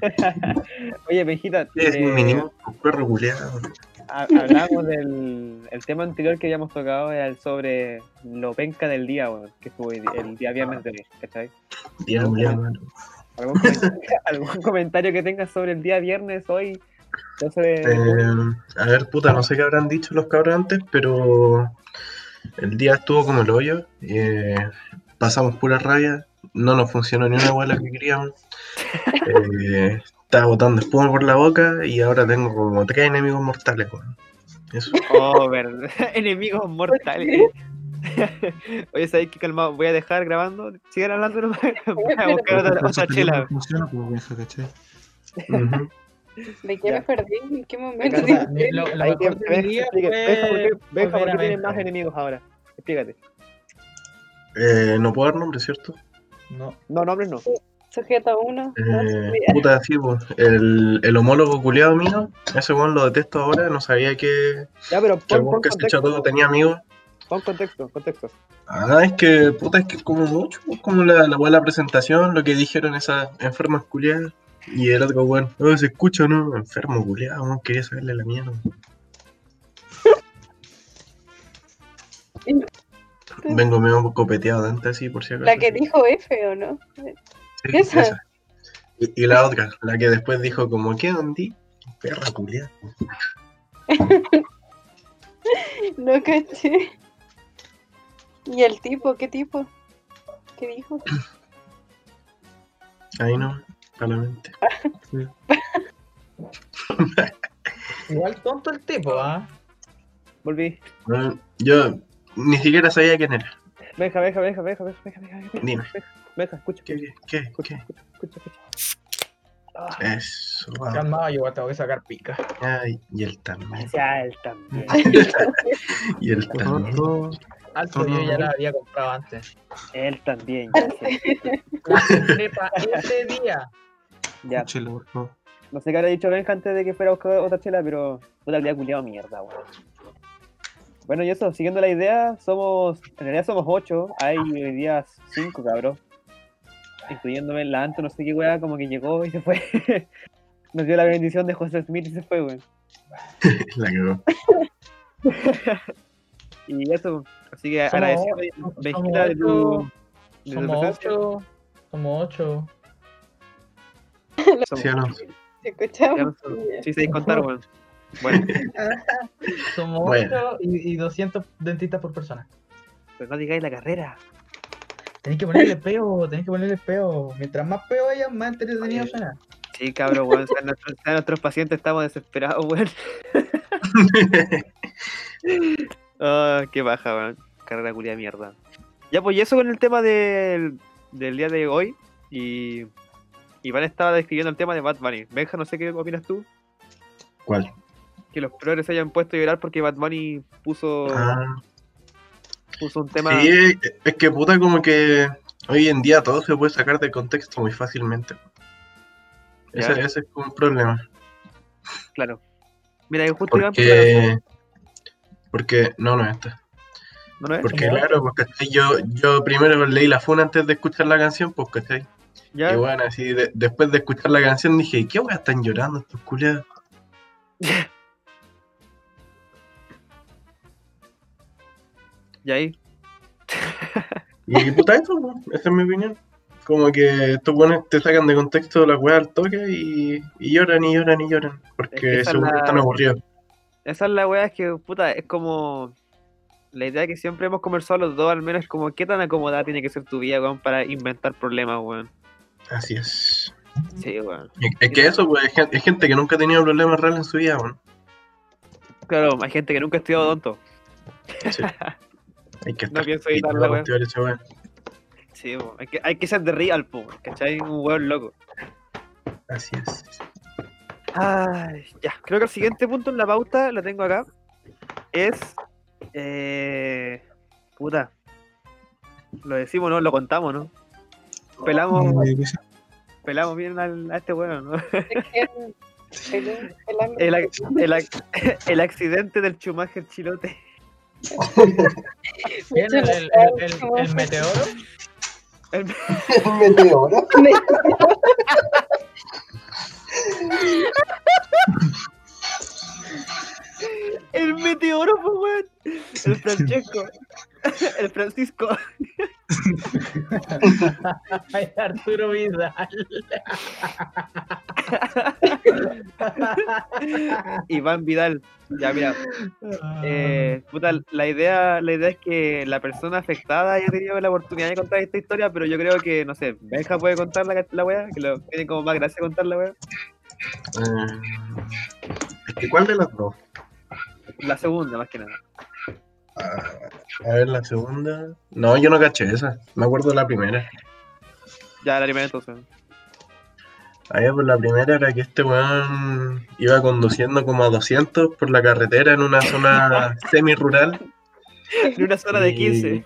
A: Oye, Pejita,
G: Es
A: eh,
G: mínimo, perro culiado.
A: ha- hablamos del el tema anterior que habíamos tocado, era el sobre lo penca del día, weón, que fue el día viernes de hoy, ¿cachai?
G: Día mano.
A: ¿Algún comentario, algún comentario que tengas sobre el día viernes hoy? Sobre...
G: Eh, a ver, puta, no sé qué habrán dicho los cabros antes, pero el día estuvo como el hoyo. eh, pasamos pura rabia. No nos funcionó ni una bola que queríamos. Eh, estaba botando espuma por la boca y ahora tengo como tres enemigos mortales, weón. Eso.
A: Oh, verdad. Enemigos mortales. Oye, ¿sabéis qué calmado? Voy a dejar grabando. Sigan hablando. Voy a buscar otra,
B: eso
A: otra chela.
B: funciona, pues, vieja, ¿cachai?
G: Ujú.
D: ¿De qué
A: Ya.
D: me perdí? ¿En qué momento?
C: Lo, lo
A: Ahí que-
C: mejor fue
A: ¿por qué, Benja,
C: volver
A: ¿por
C: a
A: qué tienes
C: Benja.
A: más enemigos ahora? Explícate.
G: Eh, no puedo dar nombre, ¿cierto?
C: No,
A: No, nombres no.
D: Sujeto 1.
G: Eh, puta, sí, pues, el, el homólogo culiado mío, ese weón lo detesto ahora, no sabía que,
A: Ya, pero
G: que
A: pon,
G: weón
A: pon
G: que
A: contexto.
G: todo tenía amigos.
A: Pon contexto, contexto.
G: Ah, es que, puta, es que es como mucho, es como la, la buena presentación, lo que dijeron esas enfermas culiadas. Y el otro weón, oh, se escucha, ¿no? Enfermo culiado, weón, quería saberle la mierda. Vengo medio copeteado de antes, así, por si acaso.
D: La que dijo F, ¿o no?
G: Sí,
D: esa.
G: esa. Y, y la otra, la que después dijo como, ¿qué onda? Perra culiada.
D: No caché. ¿Y el tipo? ¿Qué tipo? ¿Qué dijo?
G: Ahí no, para la mente.
C: Igual tonto el tipo, ¿ah?
A: Volví.
G: Bueno, yo ni siquiera sabía quién era.
A: Veja, veja, veja, veja, veja, veja, veja, veja,
G: Dime.
A: veja, escucha,
G: ¿Qué, qué,
A: escucha,
G: qué?
A: escucha, escucha, escucha. Ah,
G: Eso, va.
C: Calmado, yo tengo que sacar pica.
G: Ay, y él también.
A: hacia él también.
G: Y él también.
C: Alto, yo ya la había comprado antes.
A: Él también. ya sé.
C: Ese día.
A: Ya.
B: Chelo, por favor.
A: No sé qué habrá dicho Benja antes de que fuera a buscar otra chela, pero puta el día culiado mierda, weón. Bueno, y eso, siguiendo la idea, somos, en realidad somos ocho, hay hoy día cinco cabros, incluyéndome la Anto, no sé qué weá, como que llegó y se fue. Nos dio la bendición de José Smith y se fue, weón.
G: La cagó.
A: Y eso, así que
C: Somos
A: agradecido, Benjita, de tu, de tu presencia.
C: ocho. Somos ocho.
A: Somos
G: Sí, no.
A: Sí, se contar, weón. Bueno,
C: Somos
G: Bueno.
C: ocho y, y 200 dentistas por persona.
A: pero no digáis la carrera.
C: Tenéis que ponerle peo, tenéis que ponerle peo. Mientras más peo haya, más entretenido suena.
A: Sí, cabrón, weón, nuestros, nuestros pacientes, estamos desesperados, weón. Ah, qué baja, weón. Carrera culia de mierda. Ya, pues y eso con el tema del, del día de hoy. Y Iván estaba describiendo el tema de Bad Bunny. Benja, no sé qué opinas tú.
G: ¿Cuál?
A: Que los progres se hayan puesto a llorar porque Bad Bunny puso,
G: Ah,
A: puso un tema.
G: sí, es- que puta como que hoy en día todo se puede sacar de contexto muy fácilmente. Ese, ese es como un problema.
A: Claro. Mira, justo puso la-
G: Porque... Porque... No, no es esta.
A: ¿No lo es?
G: Porque claro, pues ¿cachai? yo, yo primero leí la funa antes de escuchar la canción, pues ¿cachai?
A: ¿Ya?
G: Y bueno, así de- después de escuchar la canción dije, ¿qué weá están llorando estos culiados?
A: ¿Y ahí?
G: Y puta eso, pues, esa es mi opinión. Como que estos buenos te sacan de contexto la weá al toque y, y lloran y lloran y lloran.
A: Es que
G: Porque
A: es
G: seguro
A: la-
G: están aburridos.
A: Esa es la weá, es que, puta, es como. La idea que siempre hemos conversado los dos, al menos, es como qué tan acomodada tiene que ser tu vida, weón, para inventar problemas, weón.
G: Así es.
A: Sí, weón.
G: Es, que eso, pues, es gen- es gente que nunca ha tenido problemas reales en su vida, weón.
A: Claro, hay gente que nunca ha estudiado odonto.
G: Sí. Hay que
A: No pienso
G: para
A: weón.
G: weá.
A: Sí, weón. Hay que, hay que ser de real, po, ¿cachai? Un weón loco.
G: Así es.
A: Ay, ya. Creo que el siguiente punto en la pauta, lo tengo acá, es. Eh, puta. Lo decimos, ¿no? Lo contamos, ¿no? Pelamos,
B: Eh,
A: pelamos bien al- a este weón, ¿no?
D: Es que el- el- el
A: El, ac- el ac- el accidente del Schumacher Chilote.
C: ¿Quién? ¿El, el, el, el- el meteoro?
A: El- El meteoro, pues, weón. El Francesco. El Francisco.
C: Ay, Arturo Vidal.
A: Iván Vidal. Ya, mira. Eh, puta, la idea, la idea es que la persona afectada haya tenido la oportunidad de contar esta historia, pero yo creo que, no sé, Benja puede contar la, la weá, que lo tiene como más gracia contar la weá.
G: Eh, ¿Cuál de las dos?
A: La segunda, más que nada.
G: A ver, la segunda. No, yo no caché esa. Me acuerdo de la primera.
A: Ya, la primera entonces.
G: Ahí, pues la primera era que este weón iba conduciendo como a 200 por la carretera en una zona semi-rural.
A: En una zona de
G: Y-
A: 15.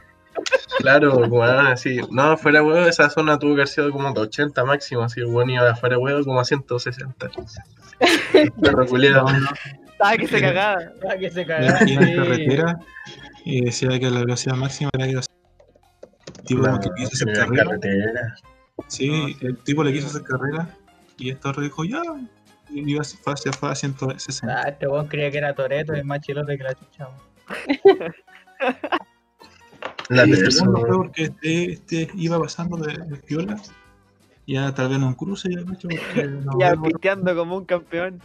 G: Claro, weón, así. No, fuera huevo, esa zona tuvo que haber sido como de 80 máximo, así el weón iba fuera huevo como a 160. Perro culiado.
A: Ah, que se cagaba.
C: Ah, que se
B: Y
C: cagaba.
B: aquí en
C: sí.
B: carretera y decía que la velocidad máxima era que el tipo como que quiso hacer
G: la
B: carrera.
G: carretera.
B: Sí, el tipo le quiso hacer carrera y esto le dijo ya. Y iba, fue, se fue a 160.
C: Ah, este weón creía que era Toreto y más chilote que la chucha.
G: La
B: Y el segundo fue porque este, este iba pasando de, de piola. Ya tal vez en un cruce ya macho, porque no,
A: Ya
B: no,
A: piteando como un campeón.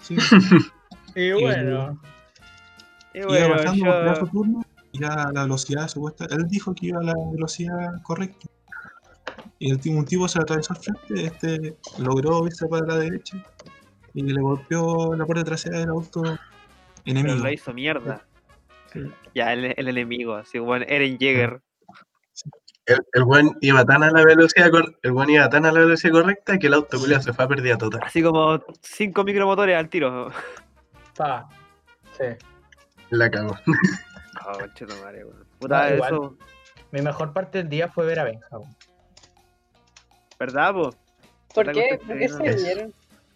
B: sí.
C: Y bueno,
A: Y
B: iba
A: bueno,
B: bajando su turno y ya la velocidad supuesta. Él dijo que iba a la velocidad correcta. Y el tipo, un tipo se le atravesó al frente, este logró irse para la derecha y le golpeó la puerta trasera del auto
A: Pero
B: enemigo.
A: lo hizo mierda.
B: Sí.
A: Ya, el, el enemigo, así, bueno, Eren Jäger.
G: El, el buen iba tan a la velocidad el buen iba tan a la velocidad correcta que el auto culiao se fue a pérdida total.
A: Así como cinco micromotores al tiro.
C: Pa. Sí.
G: La cagó.
A: Oh, weón. Puta,
C: No, igual.
A: eso,
C: Mi mejor parte del día fue ver a Benja. weón.
A: ¿verdad, po?
D: ¿Por qué? ¿Por qué se vendieron?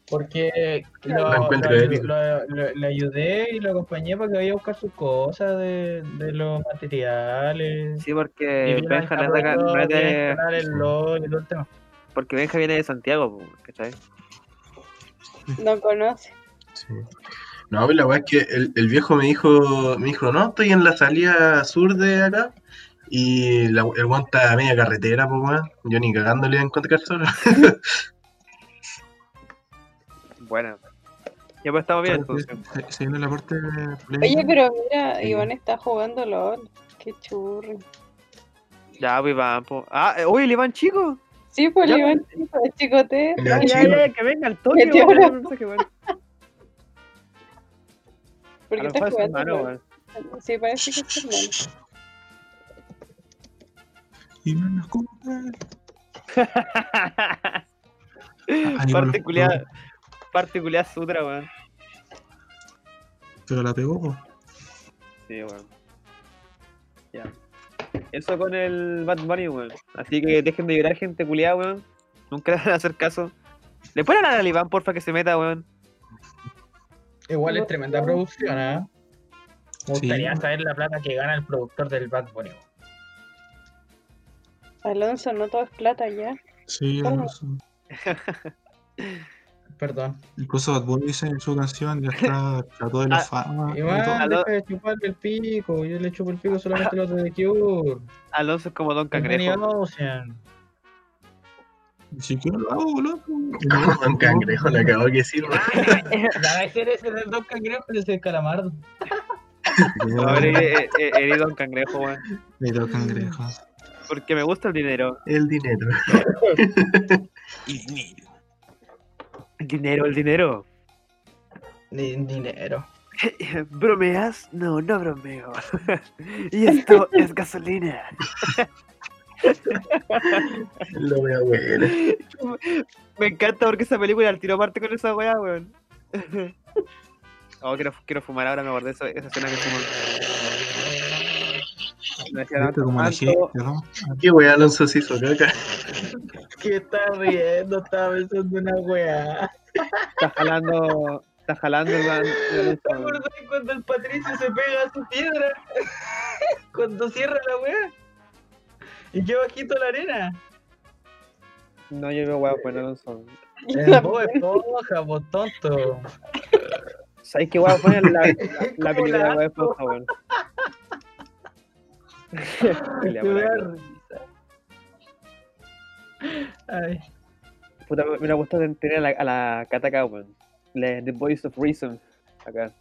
C: Porque lo,
G: Lo encuentro
C: lo- lo- ayudé y lo acompañé para que vaya a buscar sus cosas de, de los materiales.
A: Sí, porque Benja no es de acá-
C: aprovechó
A: no es
C: de
A: de-
C: instalar el LOL y todo el tema.
A: Porque Benja viene de Santiago, ¿cachai?
D: No conoce.
G: Sí. No, pero la weá es que el, el viejo me dijo, me dijo, no, estoy en la salida sur de acá. Y la, el weón está a media carretera, pues weón. Yo ni cagando le iba a encontrar solo.
A: Bueno. Ya pues estamos bien, entonces.
B: Se, se viene la parte
D: Oye, pero mira,
B: Sí.
D: Iván está jugando LOL. Qué churri.
A: Ya, pues Iván, po. Ah, eh, oye, el Iván chico.
D: Sí, pues
A: Ya,
D: Iván, chico, el chicote.
G: Ya,
A: Ya,
G: chico.
A: ya, ya, que venga el toque, es su
D: jugando
A: hermano, weón.
D: Sí, parece que es hermano.
B: Y no nos compran.
A: Particular, particular sutra, weón.
B: Pero la pegó, po.
A: Sí, weón. Ya. Eso con el Bad Bunny, weón. Así que dejen de llorar, gente culiada, weón. Nunca le van a hacer caso. ¿Le hablar al Iván, porfa, que se meta, weón?
C: Igual es tremenda producción, ¿ah? Me
B: Sí.
C: gustaría saber la plata que gana el productor del Bad Bunny.
D: Alonso, no todo es plata ya.
B: Sí,
D: ¿Cómo?
B: Alonso.
C: Perdón.
B: Incluso Bad Bunny dice en su canción ya está trató de la
A: Ah,
B: fama.
A: Aló.
C: deja de chuparle el pico. Yo le chupo el pico solamente los de The Cure.
A: Alonso es como Don Cangrejo.
B: Quiero lo hago, loco.
G: Un cangrejo le acabó que sí, weón.
C: La vez eres el Don Cangrejo ese es el calamardo.
A: No, eres, eres- eres Don Cangrejo, weón.
B: Pero cangrejo.
A: Porque me gusta el dinero.
G: El dinero.
B: Y dinero.
A: El dinero, el dinero.
C: Dinero.
A: ¿Bromeas? No, no bromeo. y esto es gasolina.
G: Lo veo bueno.
A: Me encanta porque esa película al tiro parte con esa weá, weón. Oh, quiero, quiero fumar ahora, me acordé de esa, esa escena que fumo. Me decía,
B: Viste como la gente,
A: "Tanto,
B: ¿no?
G: ¿Qué weá Alonso se hizo caca?
C: ¿Qué está riendo? Estaba pensando una weá.
A: Está jalando, está jalando el
C: ¿Te
A: weón.
C: acuerdas cuando el Patricio se pega a su piedra? cuando cierra la weá. Y qué bajito la arena.
A: No, yo veo weá, pues Alonso.
C: El Bob Esponja, vos tonto.
A: ¿Sabes qué weá poner la, la
C: Como
A: película de
C: la asco.
A: esponja, weón?
C: Ay.
A: Puta, me hubiera gustado tener a la, a la acá, weón. La- The Voice of Reason. Acá.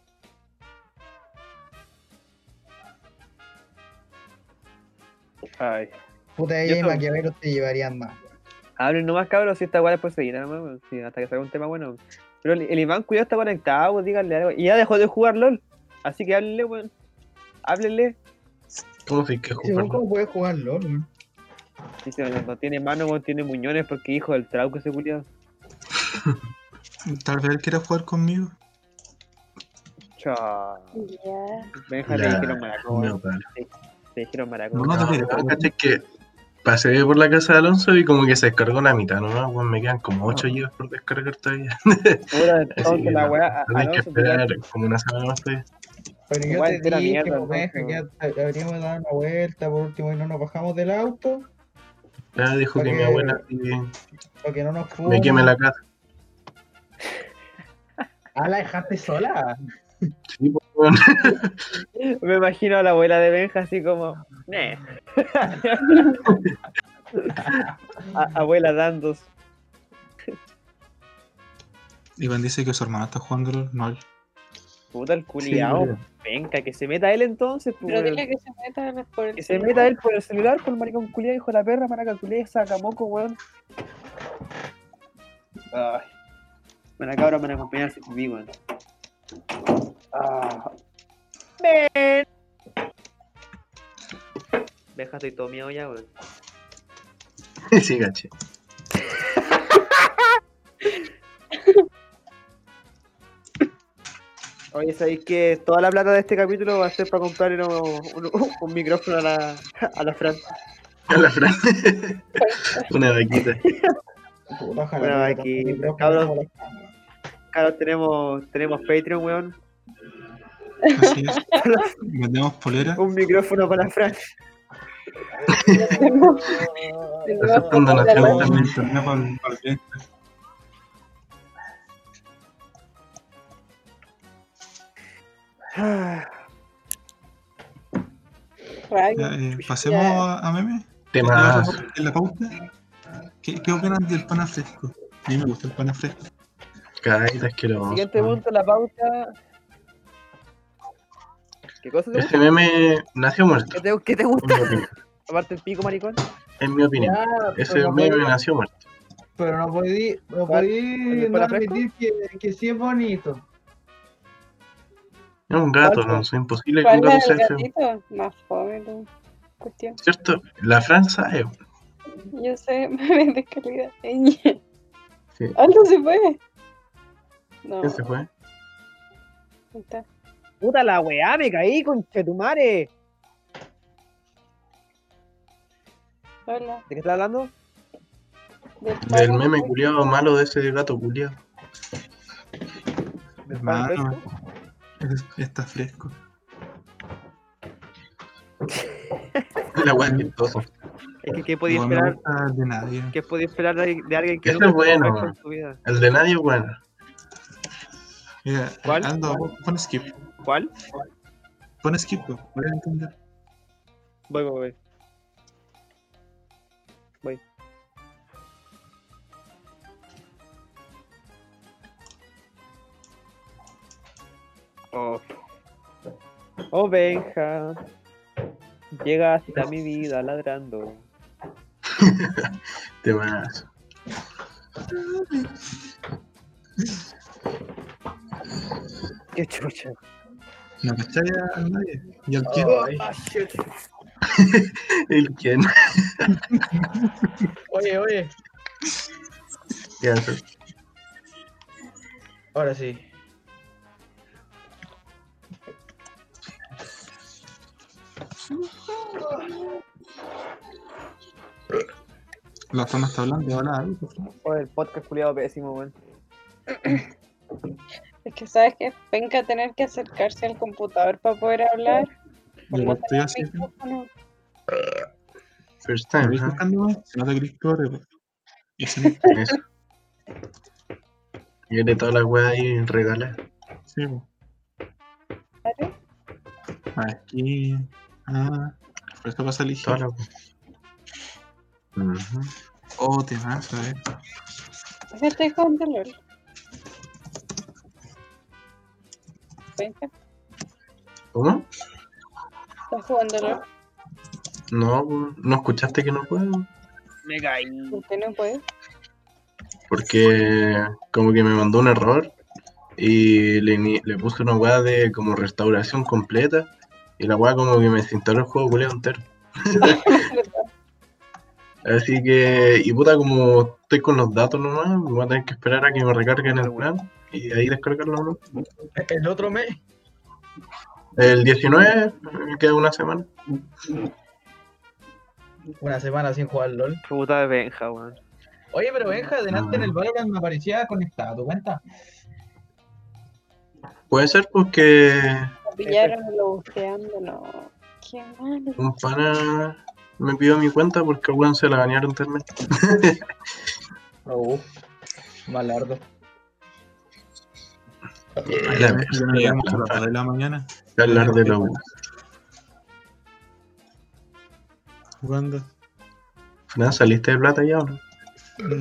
A: Ay.
C: Puta,
A: ella y
C: Maquiavelo te llevarían más.
A: Hablen nomás, cabros, si esta weá después seguir, nada más, hasta que salga un tema bueno. Pero el, el Iván, cuidado, está conectado, weón, díganle algo. Y ya dejó de jugar LOL. Así que háblenle, weón. Háblenle.
G: ¿Cómo se que jugar?
C: ¿Cómo puedes jugar LOL, weón?
A: Dice, no, no tiene mano, weón, tiene muñones porque hijo del trauco ese culiado.
B: Tal vez él quiera jugar conmigo.
A: Chao.
D: Ya.
A: Benja le dijeron maraco, weón.
G: No, vale.
A: Te dijeron maracón.
B: No, no te
G: caché que pasé por la casa de Alonso y como que se descargó la mitad nomás, weón, me quedan como 8 GB por descargar todavía.
A: Entonces
G: que
A: la
G: no,
A: weá,
G: no que esperar como una semana más todavía.
C: Pero yo te dije,
A: mierda,
C: Oveja,
A: entonces.
C: que ya deberíamos dar una vuelta por último y no nos bajamos del auto
G: Ya dijo que mi
C: Porque-
G: abuela sí,
C: para que no nos fumen.
G: me queme la casa.
C: Ah, la dejaste sola.
G: Sí, pues, weón.
A: Me imagino a la abuela de Benja así como. "Neh". A- abuela Dandos.
B: Iván dice que su hermano está jugando LOL.
A: Puta el culiao. Venga, que se meta él entonces, pues,
D: Pero dile que se meta por el
A: Que se meta él por el celular, por el maricón culiao, hijo de la perra, maraca culiao, saca moco, weón. Ay. Bueno, acá ahora me van a acompañar si pipí, weón. Ah. Ven. Deja, estoy todo miedo ya, weón.
G: sí, caché.
A: Oye, ¿sabéis que toda la plata de este capítulo va a ser para comprar un, un- un micrófono a la, a la Fran?
G: A la Fran. una vaquita.
C: Creo que
A: cabros. Claro, tenemos, tenemos Patreon, weón.
B: Así es. Vendemos polera.
A: Un micrófono para la Fran.
G: Aceptan donaciones también.
B: Internet para el- para el bien. Ya, eh, pasemos a, a meme.
G: Temas.
B: En la pauta. ¿Qué, ¿Qué opinan del pana fresco? A mí me gusta el pana fresco.
G: Cállate, asqueroso.
A: Siguiente punto, la pauta. ¿Qué cosa te
G: Ese meme nació muerto.
A: ¿Qué te, qué te
G: En
A: gusta?
G: mi opinión.
A: Aparte el pico, maricón.
G: En mi opinión.
C: Ya,
G: Ese
C: no
G: meme nació muerto.
C: Pero no podí, no podí
A: ¿El de
C: no admitir que, que sí es bonito.
G: Es un gato,
A: ¿Cuál?
G: no, es imposible que un
D: ¿Cuál
G: gato sea feo.
D: Más fome cuestión.
G: ¿Cierto? La Franza es.
D: Yo sé, me de calidad. Ñ.
G: Sí.
D: Algo se fue. No,
G: ¿Qué se fue?
D: ahí está.
A: Puta la weá, me caí con Chetumare.
D: Hola.
A: ¿De qué estás hablando?
D: Del
G: meme culiado malo de ese gato culiado.
B: Es- está fresco.
G: La weá chistosa.
A: Es que ¿qué podía
B: No
A: esperar?
B: de nadie.
A: ¿Qué podía esperar de, de alguien que nunca
G: es bueno,
A: su vida?
G: El de nadie, bueno.
B: Mira,
A: ¿Cuál?
B: Pon skip.
A: ¿Cuál?
B: Pon skip, voy a entender.
A: Voy, voy, voy. Voy. Oh. Oh, Benja. Llegaste a mi vida ladrando.
G: Te vas.
A: Qué chucha.
B: No cachai a nadie. Y al quién.
A: Shit.
G: ¿El quién?
C: Oye, oye,
G: ¿Qué hace?
C: ahora sí.
B: La zona está hablando, habla algo, por.
A: Oh, el podcast culiado pésimo, weón.
D: Es que sabes que venga a tener que acercarse al computador para poder hablar. no
B: estoy
D: micrófono.
G: First
B: ¿Me
G: time,
B: veis
G: ¿ah?
B: buscándome? Se nota que eres pues. Y.
G: Viene toda la weá ahí regala.
B: Sí.
D: ¿Vale?
B: Aquí. Ah, por eso pasa el
G: Toda la weá. Ujú.
B: Oh, te vas, a ver.
D: Yo estoy jugando LOL.
G: ¿Cómo?
D: ¿estás jugando LOL?
G: No, no escuchaste que no puedo.
A: Me caí.
D: ¿Por qué no puedes?
G: Porque como que me mandó un error y le, le puse una weá de como restauración completa y la weá como que me desinstaló el juego culiado entero. Así que, y puta, como estoy con los datos nomás, voy a tener que esperar a que me recarguen el plan y ahí descargarlo nomás.
C: El otro mes.
G: El 19, me queda una semana.
C: Una semana sin jugar LOL.
A: Puta de Benja, weón.
C: Oye, pero Benja, delante en el Valorant me aparecía conectado, ¿tu cuenta?
G: Puede ser porque
D: pillaron lo busteando, no. Qué malo.
G: un pana me pidió mi cuenta porque el weón se la banearon también.
C: Oh, malardo.
G: La
B: Ya
G: verdad,
B: no llegamos a las 2 de la mañana
G: hablar de la U.
B: jugando.
G: Fran, ¿Saliste de plata ya o no?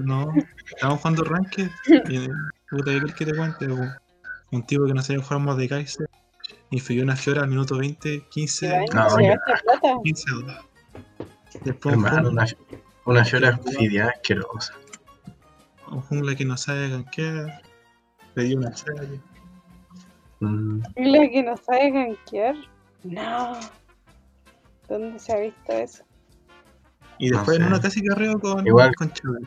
B: No, estamos jugando Ranked. Y puta, ¿qué querés que te cuente? Un tipo que no sabía jugar más de Kaiser. Infirió una Fiora al minuto 20, 15,
G: No,
D: ¿Se
G: ya.
D: gasta plata?
B: 15 2. Después
G: Hermano, una, una llora fidia asquerosa.
B: Un jungla que no sabe gankear. Le dio una serie.
G: Mm,
D: ¿Y la que no sabe gankear? No. ¿Dónde se ha visto eso?
B: Y
G: No
B: después en
G: sé.
B: una casi carreo con,
G: Igual.
B: con Chubby.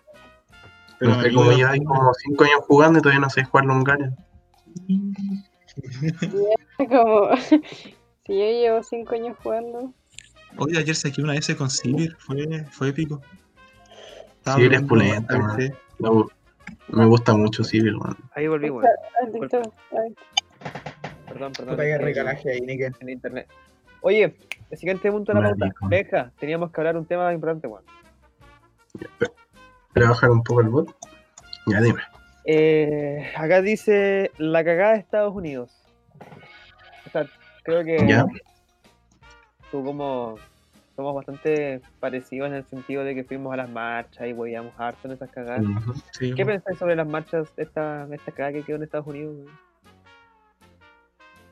G: no sé cómo ya hay como 5 años jugando y todavía no sé jugar Longaria.
D: Como. Si yo llevo 5 años jugando.
B: Oye, ayer saqué una S con Sivir, fue, fue épico.
G: Sivir es pulenta, man. Me gusta mucho Civil, man.
A: Ahí volví, weón. Perdón, perdón.
C: Recalaje ahí, Nickel.
A: En internet. Oye, el siguiente punto de la pauta. Benja, teníamos que hablar un tema importante, weón.
G: ¿Pero bajar un poco el bot? Ya dime.
A: Eh, acá dice la cagada de Estados Unidos. O sea, creo que
G: Ya.
A: tú como somos bastante parecidos en el sentido de que fuimos a las marchas y huevíamos harto en esas cagadas.
B: Sí,
A: ¿Qué pensáis sobre las marchas, esta, esta cagada que quedó en Estados Unidos?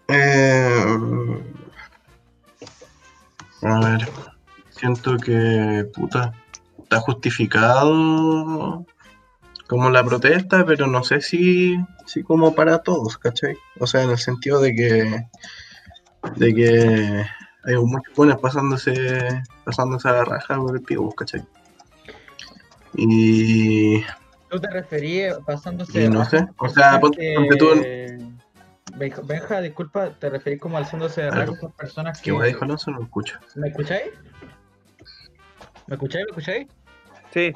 G: Eh, a ver, siento que, puta, está justificado como la protesta, pero no sé si, si como para todos, ¿cachai? O sea, en el sentido de que, de que hay muchos buenos pasándose, pasándose a la raja por el pivo, ¿cachai? Y,
C: ¿Tú te referías pasándose
G: y no
C: raja
G: sé, o sea, ponte, tú,
C: Benja, Benja, disculpa, te referís como alzándose de raja por personas
G: que
C: que...
G: dijo Alonso, no lo escucho.
C: ¿Me escucháis? ¿Me escucháis? ¿Me escucháis?
A: Sí,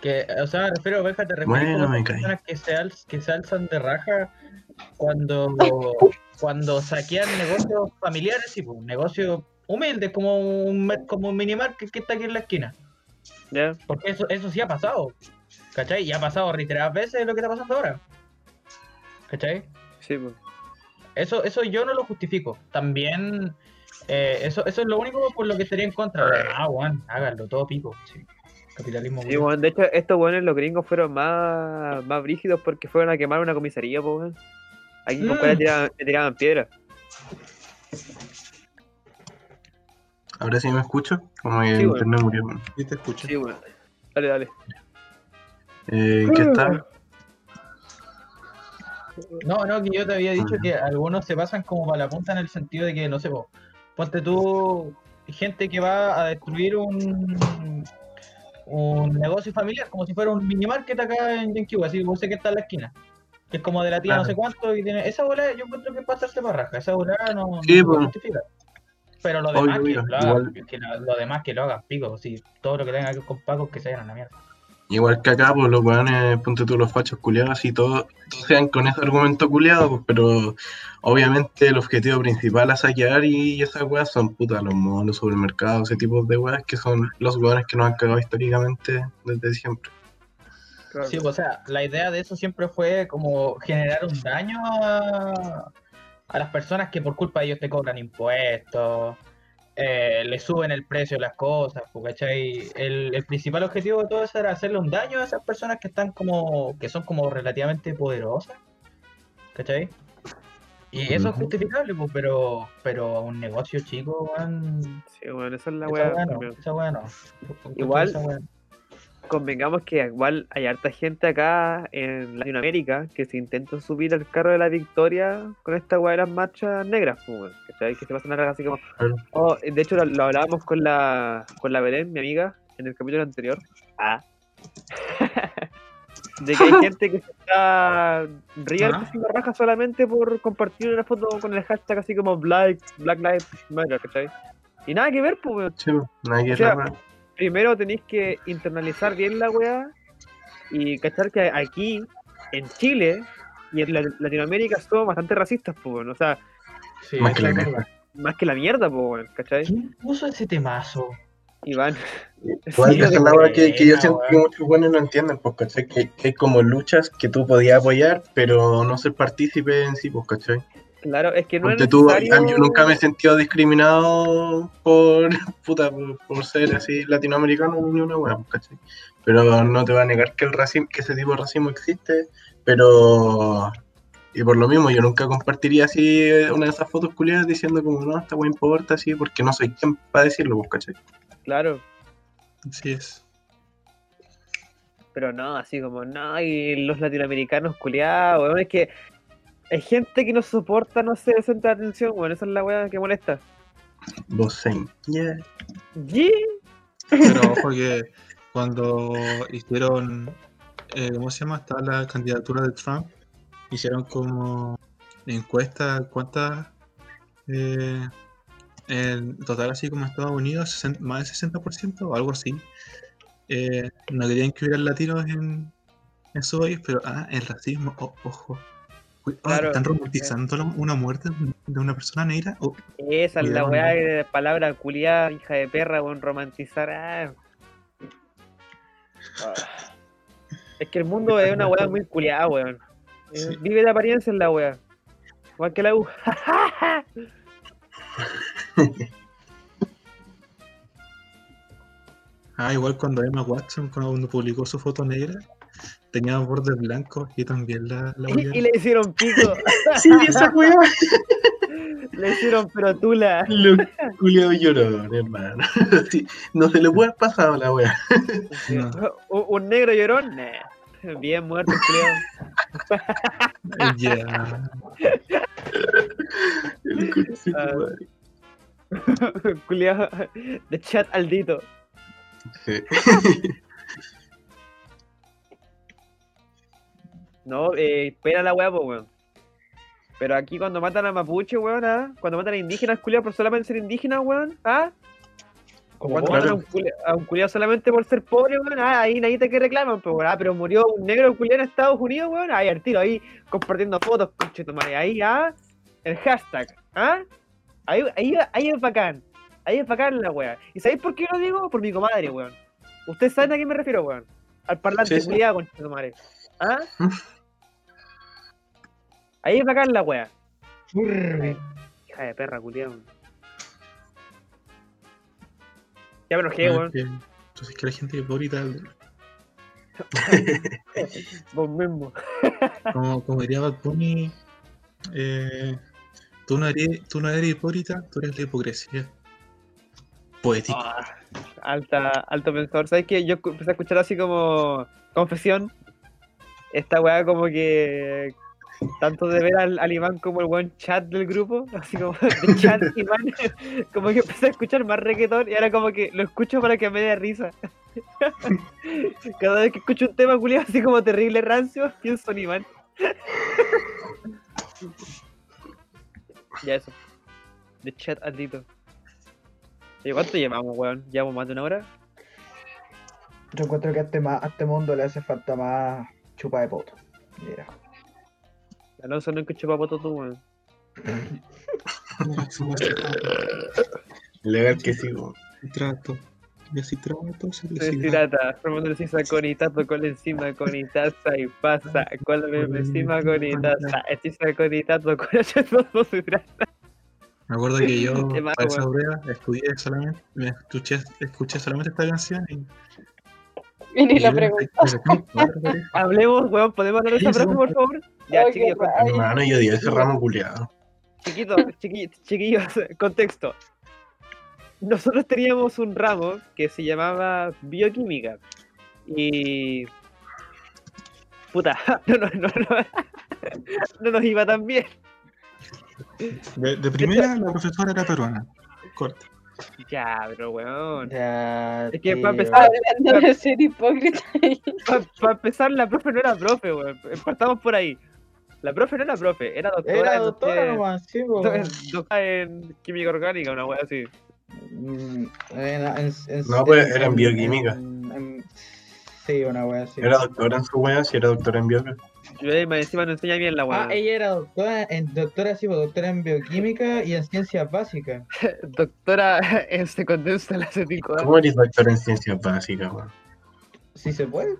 C: Que, o sea, me refiero, Benja, te referís
G: Bueno,
C: a personas que se, al- que se alzan de raja cuando, cuando saquean negocios familiares, sí, pues, negocios humildes, como un, como un minimarket que está aquí en la esquina.
A: ya.
C: Porque eso, eso sí ha pasado. ¿Cachai? Y ha pasado reiteradas veces lo que está pasando ahora. ¿Cachai?
A: Sí, pues.
C: Eso, eso yo no lo justifico. También, eh, eso, eso es lo único por lo que estaría en contra. Ah, Juan, háganlo, todo pico. Sí. Capitalismo.
A: Sí, weón, de hecho, estos weones, los gringos, fueron más, más brígidos porque fueron a quemar una comisaría, pues, weón. Aquí con
C: Mm.
A: le tiraban, le tiraban piedras.
G: Ahora sí me escucho, como que
A: Sí,
G: el
A: bueno.
G: internet murió. man.
B: Sí, te escucho.
A: Sí, weón. Dale, dale.
G: Eh, ¿en ¿Qué está?
C: No, no, que yo te había dicho que algunos se pasan como para la punta en el sentido de que, no sé, po, ponte tú, gente que va a destruir un, un negocio familiar, como si fuera un mini market acá en GameCube, así vos sé que está en la esquina. Que es como de la tía no sé cuánto y tiene. Esa bola yo encuentro que es pasarse para raja, esa bola no, no
G: Sí,
C: se puede
G: pues.
C: Pero lo
G: Obvio,
C: demás, que
G: obvio,
C: lo, que demás que lo hagan, pico, sí, todo lo que tenga que ver con pagos que se vayan a la mierda.
G: Igual que acá, pues los weones, ponte tú los fachos culiados y todos todos sean con ese argumento culiado, pues, pero obviamente el objetivo principal a saquear y esas weas son putas, los monos, los supermercados, ese tipo de weas que son los weones que nos han cagado históricamente desde siempre.
A: Claro.
C: Sí, pues, o sea, la idea de eso siempre fue como generar un daño a, a las personas que por culpa de ellos te cobran impuestos, eh, le suben el precio de las cosas, ¿cachai? El, el principal objetivo de todo eso era hacerle un daño a esas personas que están como, que son como relativamente poderosas, ¿cachai? Y eso es justificable, pues, pero, pero un negocio chico, weón,
A: Sí, weón, esa es la weá.
C: esa weá no.
A: Igual-
C: Esa.
A: Convengamos que igual hay harta gente acá en Latinoamérica que se intenta subir al carro de la victoria con esta weá de las marchas negras, pues, ¿cachai? Que se pasan a la así como. Oh, de hecho, lo, lo hablábamos con la, con la Belén, mi amiga, en el capítulo anterior. Ah. de que hay gente que se está real
B: Ah.
A: haciendo raja solamente por compartir una foto con el hashtag así como Black, Black Lives Matter, ¿cachai? Y nada que ver, pues.
G: Sí, nada que
A: O sea,
G: ver,
A: primero tenéis que internalizar bien la weá y cachar que aquí, en Chile y en la- Latinoamérica, somos bastante racistas, pues. O sea,
C: Sí,
G: Más que la mierda.
A: más que la mierda, weón, ¿cachai?
C: ¿Quién puso ese temazo?
A: Iván.
G: Igual
A: Sí,
G: es la weá que, que yo siento que muchos buenos no entienden, pues, ¿cachai? Que, que hay como luchas que tú podías apoyar, pero no ser partícipe en sí, pues, ¿cachai?
A: Claro, es que no es
G: tú,
A: necesario...
G: yo nunca me he sentido discriminado por, puta, por, por ser así latinoamericano ni una weá, pues, ¿cachai? Pero no te va a negar que el racismo, que ese tipo de racismo existe, pero y por lo mismo yo nunca compartiría así una de esas fotos culiadas diciendo como no, esta weá importa así, porque no soy quien para decirlo, pues, ¿cachai?
A: Claro,
B: Así es.
A: pero no, así como, no, y los latinoamericanos culiados, weón, es que hay gente que no soporta, no centro de atención, weón, esa es la weá que molesta.
G: Vos yeah.
A: ¿Y?
B: Pero ojo que cuando hicieron, eh, ¿cómo se llama? Estaba la candidatura de Trump, hicieron como encuesta, ¿cuántas? Eh, en total, así como en Estados Unidos, sesen- más del 60% o algo así. eh, no querían que hubieran latinos en, en su país, pero ah, el racismo, oh, ojo.
A: Claro.
B: ¿Están romantizando una muerte de una persona negra? Oh,
A: Esa es la weá de palabra culiada, hija de perra, weón, romantizar. ah. Ah. Es que el mundo es una weá muy culiada, weón. Eh,
B: Sí.
A: Vive de apariencia en la weá. Igual que la U.
B: Ah, igual cuando Emma Watson, cuando publicó su foto negra, tenía bordes blancos y también la, la
A: y, le hicieron pico.
G: Sí, esa weá.
A: le hicieron pero tula.
G: Lo culiado llorón, hermano. Sí, no se le puede haber pasado la weá.
B: No.
A: Un, un negro llorón, nah. Bien muerto.
B: Eh, Ya.
G: El culo de su
A: Ah.
G: madre.
A: culiado. De chat aldito.
G: Sí.
A: No, eh, espera la weá, pues, weón. Pero aquí cuando matan a mapuche, weón, ¿ah? Cuando matan a indígenas, culiados, por solamente ser indígenas, weón, ¿ah?
C: Como
A: a un, culi- a un culiado solamente por ser pobre, weón, ah, ahí nadie te que reclaman, pues, weón, ah, pero murió un negro culiado en Estados Unidos, weón, ahí al tiro, ahí compartiendo fotos, conche tu madre, ahí, ah, el hashtag, ¿ah? Ahí, ahí, ahí es bacán, ahí es bacán la weá. ¿Y sabéis por qué lo digo? Por mi comadre, weón. Ustedes saben a qué me refiero, weón. Al parlante
G: Sí, sí.
A: culiado, conche tu madre. ¿Ah? Ahí es bacán la weá. Hija de perra, culiado. Ya me enojé, weón.
B: que- Entonces que la gente es bonita,
A: Vos mismo.
B: como, como diría Bad Bunny, eh, tú, no eres, tú no eres hipócrita, tú eres la hipocresía. Poético.
A: Ah, alta, alto pensador. ¿Sabes qué? Yo empecé a escuchar así como confesión. Esta weá como que tanto de ver al, al Iván como el buen chat del grupo, así como de chat Iván, como que empecé a escuchar más reggaetón y ahora como que lo escucho para que me dé risa. Cada vez que escucho un tema culiado así como terrible rancio, pienso en Iván. ya eso. De chat aldito. Oye, ¿Cuánto llevamos, weón? ¿Llevamos más de una hora?
C: Yo encuentro que a este, a este mundo le hace falta más chupa de poto. Mira.
A: Alonso no escuchó papoto tú, weón.
G: Legal que weón.
B: trato. Y así trato, se les
A: deshidrata, formando el sisa con itazo, con encima, con itaza y pasa. Con la misma encima, con itaza. Estiza con itazo, con todo se hidrata.
B: Me acuerdo que yo para esa prueba estudié solamente, me escuché, escuché solamente esta canción y,
D: Y ni
B: por eso.
A: Hablemos, weón, ¿podemos hablar de esa frase, por favor? Ya, chiquillos,
D: Ay,
G: Hermano, yo odié ese ramo culiado.
A: chiquitos, chiqui- chiquillos, contexto. Nosotros teníamos un ramo que se llamaba bioquímica. Y. Puta, no, no, no, no, no nos iba tan bien.
B: De, de primera, la profesora era peruana. Corta.
A: Ya, pero weón.
C: Ya,
A: Es que para empezar-
D: Hablando de ser hipócrita.
A: Para empezar, la profe no era profe, weón. Partamos por ahí. La profe no era profe, era doctora.
C: Era
A: en-
C: doctora
A: eh,
C: nomás, sí, po.
A: Doctora en química orgánica, una wea así.
C: Mm, en- en- en-
G: No, pues, era en bioquímica.
C: Sí, una wea así.
G: Era doctora en su wea, si era doctora en bioquímica.
A: Yo me encima no enseña bien la
C: Ah,
A: wea.
C: ella era doctora en, doctora, sí, pues, doctora en bioquímica y en ciencias básicas.
A: Doctora en se condensa el acético.
G: ¿Cómo eres doctora en ciencias básicas, weón?
C: Si se puede.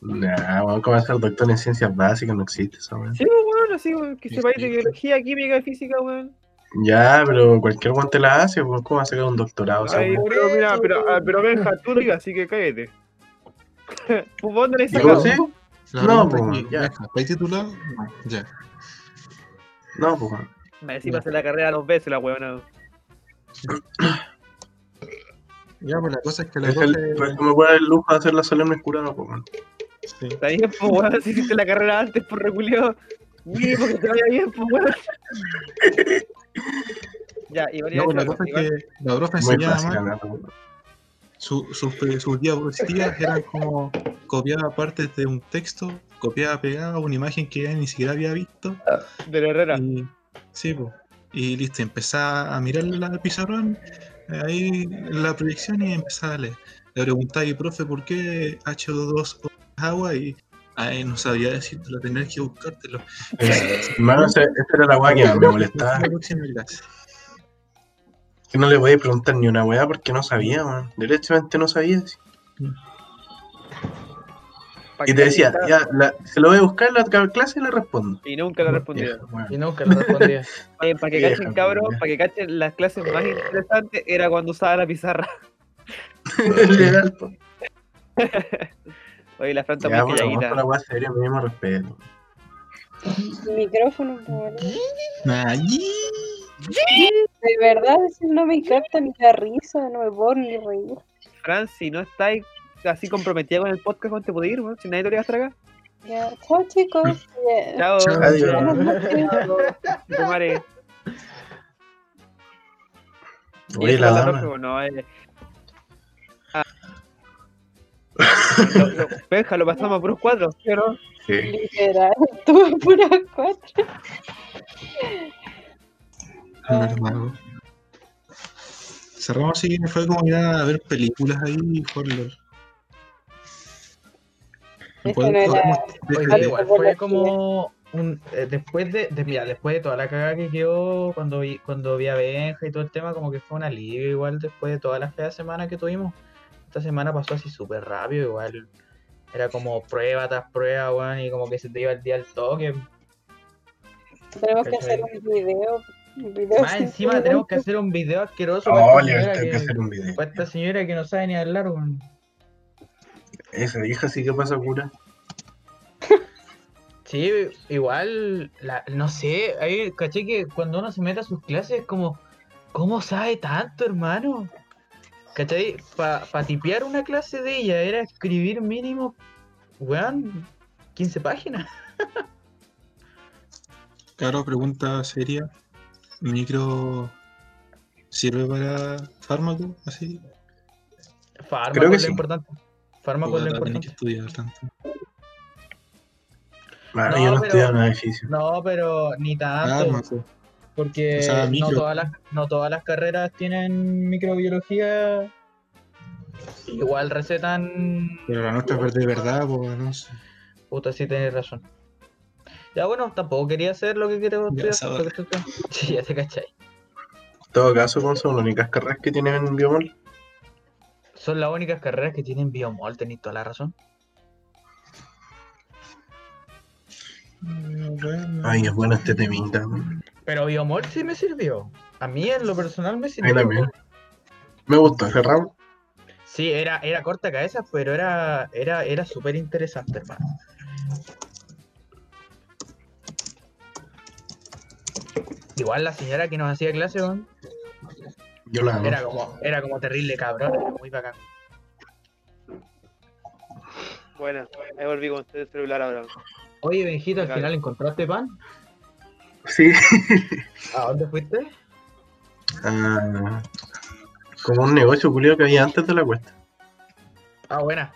G: Nah, weón, ¿cómo va a ser doctor en ciencias básicas? No existe eso, weón.
A: Sí, weón, así, weón, que sepáis de biología, química, física, weón.
G: Ya, pero cualquier guante la hace, pues, ¿cómo va a sacar un doctorado?
A: Ay, pero mira,
C: eso,
A: pero, ah, pero Benja, tú digas, así que cállate. pues vos no le.
B: La
G: No, pues, ya.
B: ¿Estáis titulado? Ya.
G: No, pues.
A: Me encima hace la carrera dos veces la weona.
B: Ya, pues la cosa es que la profe-
G: pues, me puede dar el lujo de hacer la solemne curada, pues,
B: sí.
A: Está bien, pues weón, si hiciste la carrera antes por reculeo. Mínimo que te vaya bien, pues weón. Ya, y
B: No, la cosa es que la profe enseñaba. Su- sus pe- sus diapositivas eran como copiaba partes de un texto, copiaba, pegaba una imagen que ella ni siquiera había visto.
A: de la Herrera.
B: Y, sí, pues. Y listo, empezaba a mirar la al pizarrón, ahí en la proyección y empezaba a leer. Le preguntaba, y profe, ¿por qué H2O es agua? Y ay, no sabía decirlo, tenía que buscártelo.
G: Eh, Hermano, esa esa era la weá que me molestaba. Que no le podía preguntar ni una weá porque no sabía, weón. Derechamente no sabía. Y te decía, ya, la- se lo voy a buscar en la clase y le respondo.
A: Y nunca le respondía.
C: Y nunca le respondía.
A: Eh, para que
G: Vieja,
A: cachen, cabrón, para que cachen las clases más interesantes era cuando usaba la pizarra.
G: Legal.
A: Oye, la Fran está
G: Ya,
A: muy
G: bueno, vamos
A: calladita.
G: con la seria, mínimo respeto.
D: Micrófono, por De verdad, eso no me encanta ni la risa, no me puedo ni reír.
A: Fran, si no estáis así comprometida con el podcast, ¿cuándo te puedo ir, weón? Si nadie te lo va a estar acá.
D: Ya, chao chicos. Ya.
A: Chao.
B: Chao.
G: Adiós. Oye, la dama.
A: bueno, eh. Lo- lo- Benja, lo pasamos a puros cuatro, ¿cierto?
G: Sí.
D: Literal, tuve puras cuatro.
B: weón. Cerramos así fue como ir a ver películas ahí y jugar LOL.
D: Eso
B: Podemos-
D: no era-
B: podemos-
C: Oye,
B: eh,
C: igual fue como un, eh, después de, de- mira, después de toda la cagada que quedó cuando vi, cuando vi a Benja y todo el tema, como que fue un alivio igual después de todas las feas semanas que tuvimos. Esta semana pasó así súper rápido, igual. Era como prueba tras prueba, weón, y como que se te iba el día al toque.
D: Tenemos que hacer un video. un video
C: Más encima
D: video.
C: tenemos que hacer un video asqueroso
G: Oh,
C: para,
G: le
C: esta
G: que
C: que,
G: hacer un video.
C: para esta señora que no sabe ni hablar, weón.
G: Esa vieja sí que pasa cura.
C: Sí, igual, la, no sé, ahí caché que cuando uno se mete a sus clases es como, ¿cómo sabe tanto, hermano? ¿Cachai? Para tipear una clase de ella era escribir mínimo, weón, 15 páginas.
B: Claro, pregunta seria. ¿Micro sirve para fármaco? Así.
C: Fármaco
G: Creo que
C: es lo
G: sí.
C: importante. Fármaco es lo
B: tenés que
C: importante.
B: estudiar tanto.
G: Bueno,
C: No,
G: yo no
C: pero-
G: estudiaba en un edificio.
C: No, pero ni tanto,
B: Fármaco.
C: Porque
B: o sea,
C: no, todas las, no todas las carreras tienen microbiología. Igual recetan
B: Pero la nuestra es de verdad, pues no sé.
C: Puta, sí tenés razón. Ya bueno, tampoco quería hacer lo que quiero estudiar. Sí, ya te cachai.
G: En todo caso, ¿cuáles son las únicas carreras que tienen en biomol?
C: Son las únicas carreras que tienen biomol, tenéis toda la razón.
G: Ay, es bueno este temita.
C: Pero biomol sí me sirvió. A mí en lo personal me
G: A
C: sirvió.
G: mí también. Me gustó ese round.
C: Sí, era, era corta cabeza, pero era, era, era súper interesante, hermano. Igual la señora que nos hacía clase, weón,
G: Yo la amo.
C: era como, era como terrible cabrón, era muy bacán.
A: Bueno, ahí volví con usted el celular ahora.
C: Oye, Benjito, al final encontraste pan.
G: Sí,
C: ¿A dónde fuiste?
G: a- como un negocio culiado que había antes de la cuesta.
C: Ah, buena.